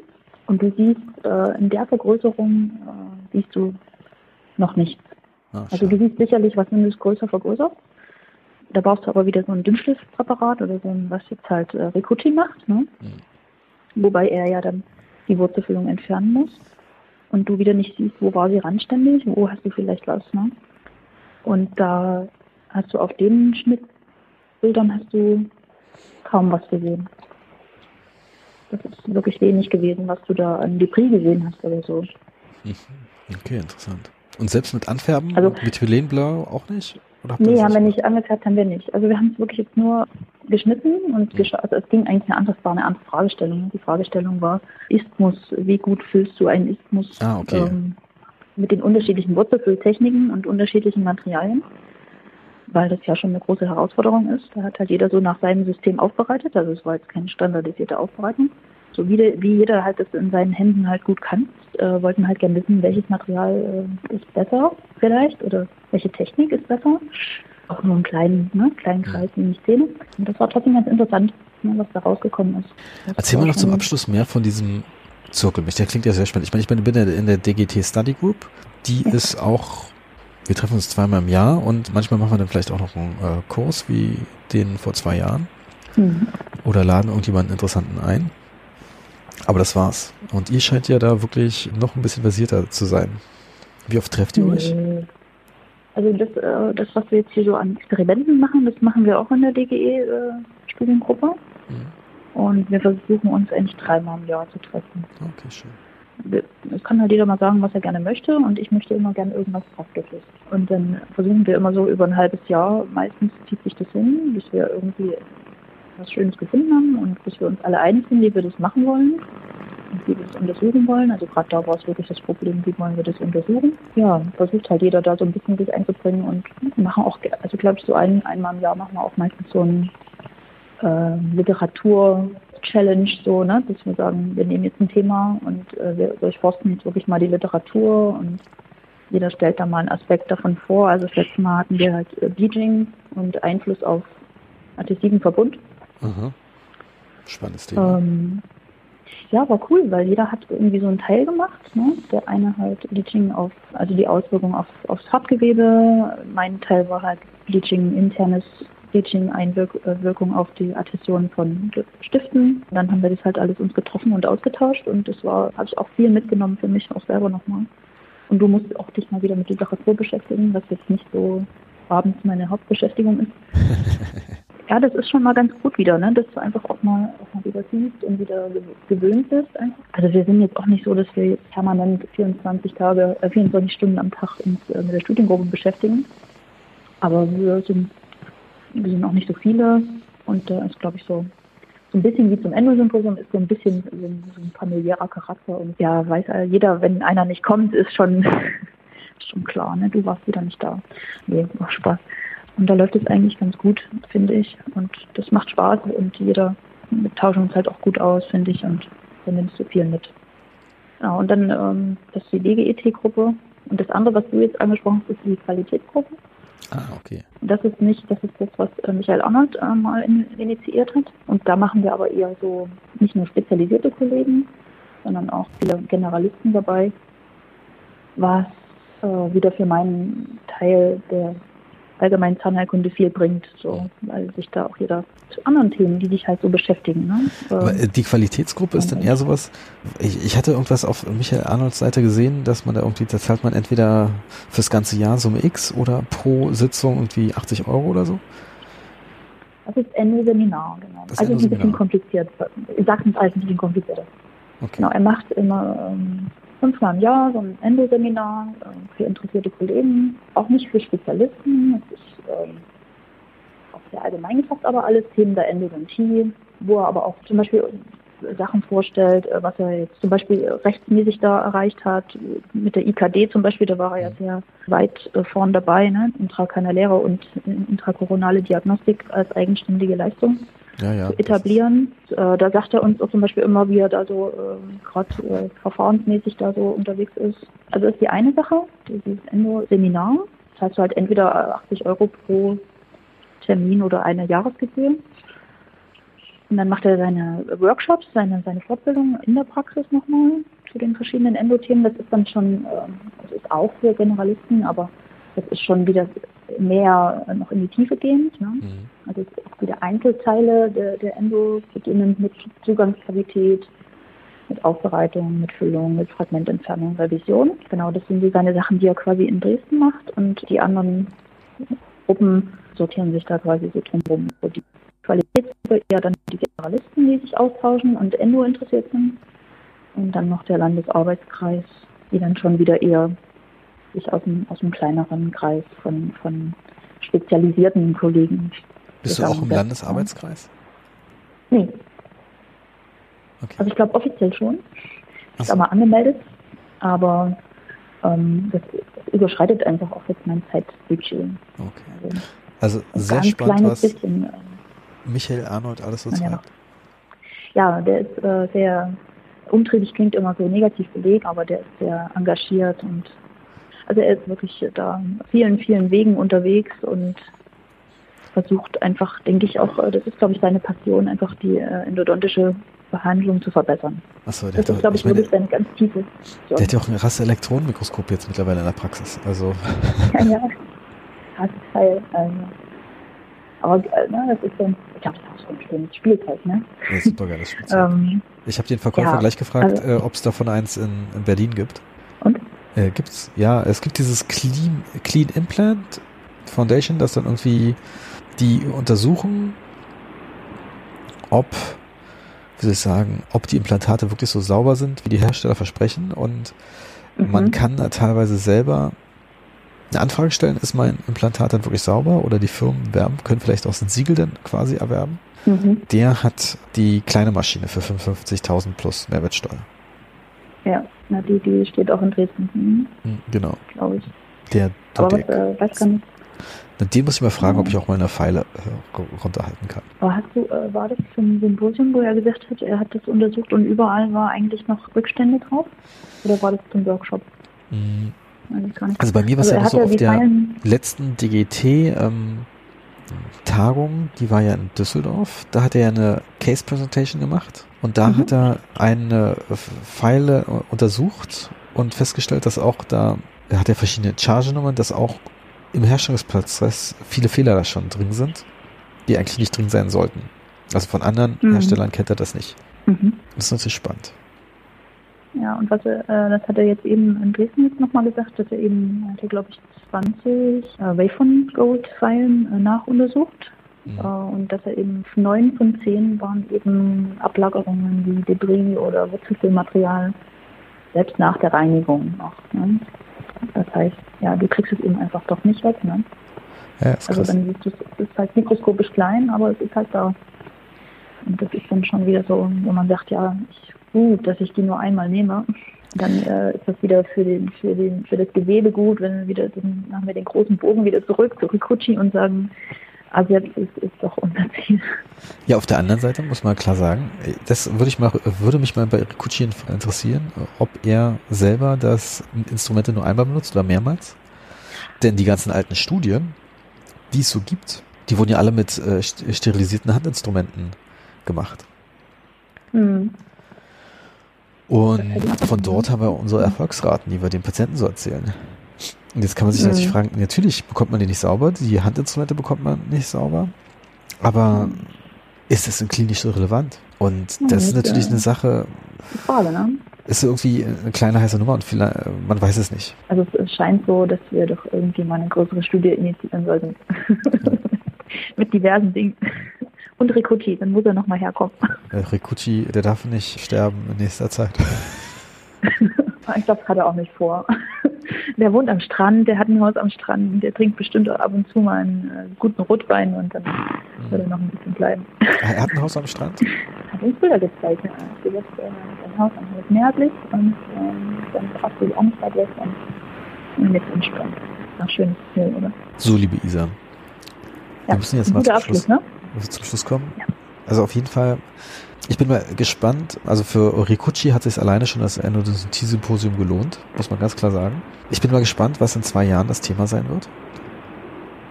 und du siehst, äh, in der Vergrößerung äh, siehst du noch nichts. Ach, also du siehst sicherlich, was wenn du es größer vergrößert. Da brauchst du aber wieder so ein Dünnschliffpräparat oder so ein, was jetzt halt äh, Ricuti macht, ne? Mhm. Wobei er ja dann die Wurzelfüllung entfernen muss. Und du wieder nicht siehst, wo war sie randständig, wo hast du vielleicht was, ne? Und da hast du auf den Schnittbildern hast du kaum was gesehen. Das ist wirklich wenig gewesen, was du da an Debris gesehen hast oder so. Mhm. Okay, interessant. Und selbst mit Anfärben, also, mit Hylenblau auch nicht? Oder nee, haben wir nicht angefärbt, haben wir nicht. Also wir haben es wirklich jetzt nur geschnitten und mhm. geschaut. Also es ging eigentlich eine andere, war eine andere Fragestellung. Die Fragestellung war Isthmus, wie gut füllst du einen Isthmus ah, okay. ähm, mit den unterschiedlichen Wurzelfülltechniken und unterschiedlichen Materialien? Weil das ja schon eine große Herausforderung ist. Da hat halt jeder so nach seinem System aufbereitet. Also es war jetzt keine standardisierte Aufbereitung so wie, wie jeder halt das in seinen Händen halt gut kann, äh, wollten halt gerne wissen, welches Material äh, ist besser vielleicht oder welche Technik ist besser. Auch nur einen kleinen, ne, kleinen Kreis, nämlich Szene. Und das war trotzdem ganz interessant, ne, was da rausgekommen ist. Das Erzähl mal noch zum Abschluss mehr von diesem Zirkel. Der klingt ja sehr spannend. Ich meine, ich bin in der DGT Study Group. Die ja. ist auch, wir treffen uns zweimal im Jahr und manchmal machen wir dann vielleicht auch noch einen äh, Kurs wie den vor zwei Jahren. Mhm. Oder laden irgendjemanden Interessanten ein. Aber das war's. Und ihr scheint ja da wirklich noch ein bisschen versierter zu sein. Wie oft trefft ihr euch? Also das, äh, das, was wir jetzt hier so an Experimenten machen, das machen wir auch in der DGE-Studiengruppe. Äh, mhm. Und wir versuchen uns eigentlich dreimal im Jahr zu treffen. Okay, schön. Kann halt jeder mal sagen, was er gerne möchte und ich möchte immer gerne irgendwas Praktisches. Und dann versuchen wir immer so über ein halbes Jahr, meistens zieht sich das hin, bis wir irgendwie was Schönes gefunden haben und bis wir uns alle einig sind, wie wir das machen wollen und wie wir das untersuchen wollen. Also gerade da war es wirklich das Problem, wie wollen wir das untersuchen. Ja, versucht halt jeder da so ein bisschen sich einzubringen und machen auch, also glaube ich, so ein, einmal im Jahr machen wir auch meistens so ein äh, Literatur-Challenge, so, ne, dass wir sagen, wir nehmen jetzt ein Thema und äh, wir durchforsten jetzt wirklich mal die Literatur und jeder stellt da mal einen Aspekt davon vor. Also das letzte Mal hatten wir halt äh, Beijing und Einfluss auf adhesiven Verbund. Aha. Spannendes Thema. Ähm, ja, war cool, weil jeder hat irgendwie so einen Teil gemacht. Ne? Der eine halt Bleaching auf, also die Auswirkung auf, aufs Hautgewebe. Mein Teil war halt Bleaching internes Bleaching-Einwirkung äh, auf die Adhäsion von Stiften. Dann haben wir das halt alles uns getroffen und ausgetauscht und das war, habe ich auch viel mitgenommen für mich auch selber nochmal. Und du musst auch dich mal wieder mit Literatur beschäftigen, was jetzt nicht so abends meine Hauptbeschäftigung ist. ja, das ist schon mal ganz gut wieder, ne? dass du einfach auch mal, auch mal wieder siehst und wieder gewöhnt bist. Einfach. Also wir sind jetzt auch nicht so, dass wir jetzt permanent 24 Tage, äh, 24 Stunden am Tag uns äh, mit der Studiengruppe beschäftigen. Aber wir sind, wir sind auch nicht so viele und äh, ist, glaube ich, so so ein bisschen wie zum Endosymposium ist so ein bisschen so ein, so ein, familiärer Charakter und ja, weiß jeder, wenn einer nicht kommt, ist schon, schon klar, ne? Du warst wieder nicht da. Nee, macht Spaß. Und da läuft es eigentlich ganz gut, finde ich. Und das macht Spaß und jeder, wir tauschen uns halt auch gut aus, finde ich, und da nimmst du viel mit. Ja, und dann, ähm, das ist die DGET-Gruppe. Und das andere, was du jetzt angesprochen hast, ist die Qualitätsgruppe. Ah, okay. Das ist nicht, das ist das, was äh, Michael Arnold äh, mal in, initiiert hat. Und da machen wir aber eher so nicht nur spezialisierte Kollegen, sondern auch viele Generalisten dabei, was äh, wieder für meinen Teil der allgemein Zahnheilkunde viel bringt, so, weil sich da auch jeder zu anderen Themen, die dich halt so beschäftigen. Ne? Aber äh, die Qualitätsgruppe ist dann eher sowas, ich, ich hatte irgendwas auf Michael Arnolds Seite gesehen, dass man da irgendwie, da zahlt man entweder fürs ganze Jahr Summe X oder pro Sitzung irgendwie 80 Euro oder so? Das ist Ende Seminar, genau. Das also ist ein bisschen kompliziert. Sage es alles ein bisschen komplizierter. Okay. Genau, er macht immer ähm, fünfmal im Jahr so ein Endoseminar äh, für interessierte Kollegen, auch nicht für Spezialisten. Das ist ähm, auch sehr allgemein gefasst, aber alles Themen der Endodontie, wo er aber auch zum Beispiel Sachen vorstellt, äh, was er jetzt zum Beispiel rechtsmäßig da erreicht hat. Mit der IKD zum Beispiel, da war er ja mhm. sehr weit äh, vorn dabei, ne? intrakanäläre und intrakoronale Diagnostik als eigenständige Leistung ja, ja, zu etablieren. Äh, da sagt er uns auch zum Beispiel immer, wie er da so äh, gerade äh, verfahrensmäßig da so unterwegs ist. Also ist die eine Sache, dieses Endo-Seminar. Das heißt halt entweder 80 Euro pro Termin oder eine Jahresgebühr. Und dann macht er seine Workshops, seine, seine Fortbildung in der Praxis nochmal zu den verschiedenen Endothemen. Das ist dann schon, ähm, das ist auch für Generalisten, aber das ist schon wieder mehr noch in die Tiefe gehend. Ne? Mhm. Also ist wieder Einzelteile der, der Endo, beginnend mit Zugangskavität, mit Aufbereitung, mit Füllung, mit Fragmententfernung, Revision. Genau, das sind so seine Sachen, die er quasi in Dresden macht und die anderen Gruppen sortieren sich da quasi so drumherum. So die Qualitätsgruppe eher dann die Generalisten, die sich austauschen und Endo interessiert sind. Und dann noch der Landesarbeitskreis, die dann schon wieder eher sich aus einem, aus einem kleineren Kreis von, von spezialisierten Kollegen. Bist du auch im Landesarbeitskreis? Nee. Okay. Also ich glaube offiziell schon. Ich bin mal angemeldet, aber ähm, das überschreitet einfach auch jetzt mein Zeitbudget. Okay. Also, also sehr spannend, was bisschen, Michael Arnold alles so zeigt. Ja, der ist äh, sehr umtriebig, klingt immer so negativ belegt, aber der ist sehr engagiert und also er ist wirklich da vielen, vielen Wegen unterwegs und versucht einfach, denke ich auch, das ist glaube ich seine Passion, einfach die äh, endodontische Behandlung zu verbessern. Achso, der Das hat ist, glaube ich, meine, wirklich seine ganz tiefe der hat ja auch ein Rasse-Elektronenmikroskop jetzt mittlerweile in der Praxis. Also, Ja, ja. Krasses Teil. Also. Aber äh, ne, das ist dann, ich glaube, das ist auch so ein schönes Spielzeug, ne? ja, super geiles Spielzeug. Ähm, Ich habe den Verkäufer ja, gleich gefragt, also- äh, ob es davon eins in, in Berlin gibt. Äh, gibt's? Ja, es gibt dieses Clean, Clean Implant Foundation, das dann irgendwie die untersuchen, ob, wie soll ich sagen, ob die Implantate wirklich so sauber sind, wie die Hersteller versprechen. Und man mhm. kann da teilweise selber eine Anfrage stellen, ist mein Implantat dann wirklich sauber? Oder die Firmen werben, können vielleicht auch so ein Siegel dann quasi erwerben. Mhm. Der hat die kleine Maschine für 55.000 plus Mehrwertsteuer. Ja, na, die, die steht auch in Dresden, mhm, Hm, Genau. glaube ich. Der Aber was, äh, weiß gar nicht. Na, Den muss ich mal fragen, ob Mhm. ich auch mal eine Pfeile äh, ru- runterhalten kann. Aber hast du, äh, war das zum Symposium, wo er gesagt hat, er hat das untersucht und überall war eigentlich noch Rückstände drauf? Oder war das zum Workshop? Hm, nicht. Also bei mir war es also ja so auf der Fallen, letzten DGT ähm, Tagung, die war ja in Düsseldorf, da hat er ja eine Case Presentation gemacht und da Mhm. hat er eine Pfeile untersucht und festgestellt, dass auch da, er hat ja verschiedene Chargenummern, dass auch im Herstellungsprozess viele Fehler da schon drin sind, die eigentlich nicht drin sein sollten. Also von anderen Mhm. Herstellern kennt er das nicht. mhm. Das ist natürlich spannend. Ja, und was er, äh, das hat er jetzt eben in Dresden jetzt nochmal gesagt, dass er eben, hat er glaube ich 20 äh, Wavefront Gold Pfeilen äh, nachuntersucht. Mhm. Äh, und dass er eben neun von zehn waren eben Ablagerungen wie Debris oder Wurzelfilmmaterial, selbst nach der Reinigung noch. Ne? Das heißt, ja, du kriegst es eben einfach doch nicht weg. Ne? Ja, ist Also dann siehst du, es ist halt mikroskopisch klein, aber es ist halt da. Und das ist dann schon wieder so, wo man sagt, ja, ich, gut, dass ich die nur einmal nehme. Dann äh, ist das wieder für den, für den, für das Gewebe gut, wenn wir wieder, dann machen wir den großen Bogen wieder zurück zu Rikuchi und sagen, also jetzt ist, ist doch unser Ziel. Ja, auf der anderen Seite muss man klar sagen, das würde ich mal, würde mich mal bei Rikuchi interessieren, ob er selber das Instrumente nur einmal benutzt oder mehrmals. Denn die ganzen alten Studien, die es so gibt, die wurden ja alle mit äh, st- sterilisierten Handinstrumenten gemacht. Hm. Und ich- von dort haben wir unsere Erfolgsraten, die wir den Patienten so erzählen. Und jetzt kann man sich Mhm. natürlich fragen, natürlich bekommt man die nicht sauber, die Handinstrumente bekommt man nicht sauber, aber ist das denn klinisch so relevant? Und Ja, das ist natürlich äh, eine Sache, Frage, ne? ist irgendwie eine kleine heiße Nummer und vielleicht, man weiß es nicht. Also es scheint so, dass wir doch irgendwie mal eine größere Studie initiieren sollten. Mit diversen Dingen. Und Rikuchi, dann muss er nochmal herkommen. Rikuchi, der darf nicht sterben in nächster Zeit. Ich glaube, das hat er auch nicht vor. Der wohnt am Strand, der hat ein Haus am Strand der trinkt bestimmt ab und zu mal einen äh, guten Rotwein und dann wird er noch ein bisschen bleiben. Er hat ein Haus am Strand? Hat uns Bilder gezeigt, ja. Er äh, sein Haus am Haus nördlich und ähm, dann auch nicht weit weg und, mit entspannt. Ach, schönes Ziel, oder? So, liebe Isa. Wir Ja, müssen jetzt ein mal zum Schluss, ne? zum Schluss kommen. Ja. Also auf jeden Fall, ich bin mal gespannt. Also für Rikuchi hat sich alleine schon das Endodontie-Symposium gelohnt, muss man ganz klar sagen. Ich bin mal gespannt, was in zwei Jahren das Thema sein wird.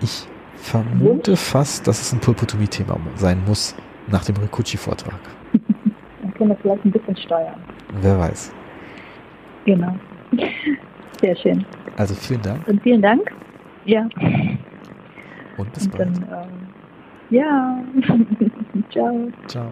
Ich vermute fast, dass es ein Pulpotomie-Thema sein muss nach dem Rikuchi-Vortrag. Dann können wir vielleicht ein bisschen steuern. Wer weiß. Genau. Sehr schön. Also vielen Dank Und vielen Dank. Ja. und bis Und bald. dann, ähm, ja. Ciao. Ciao.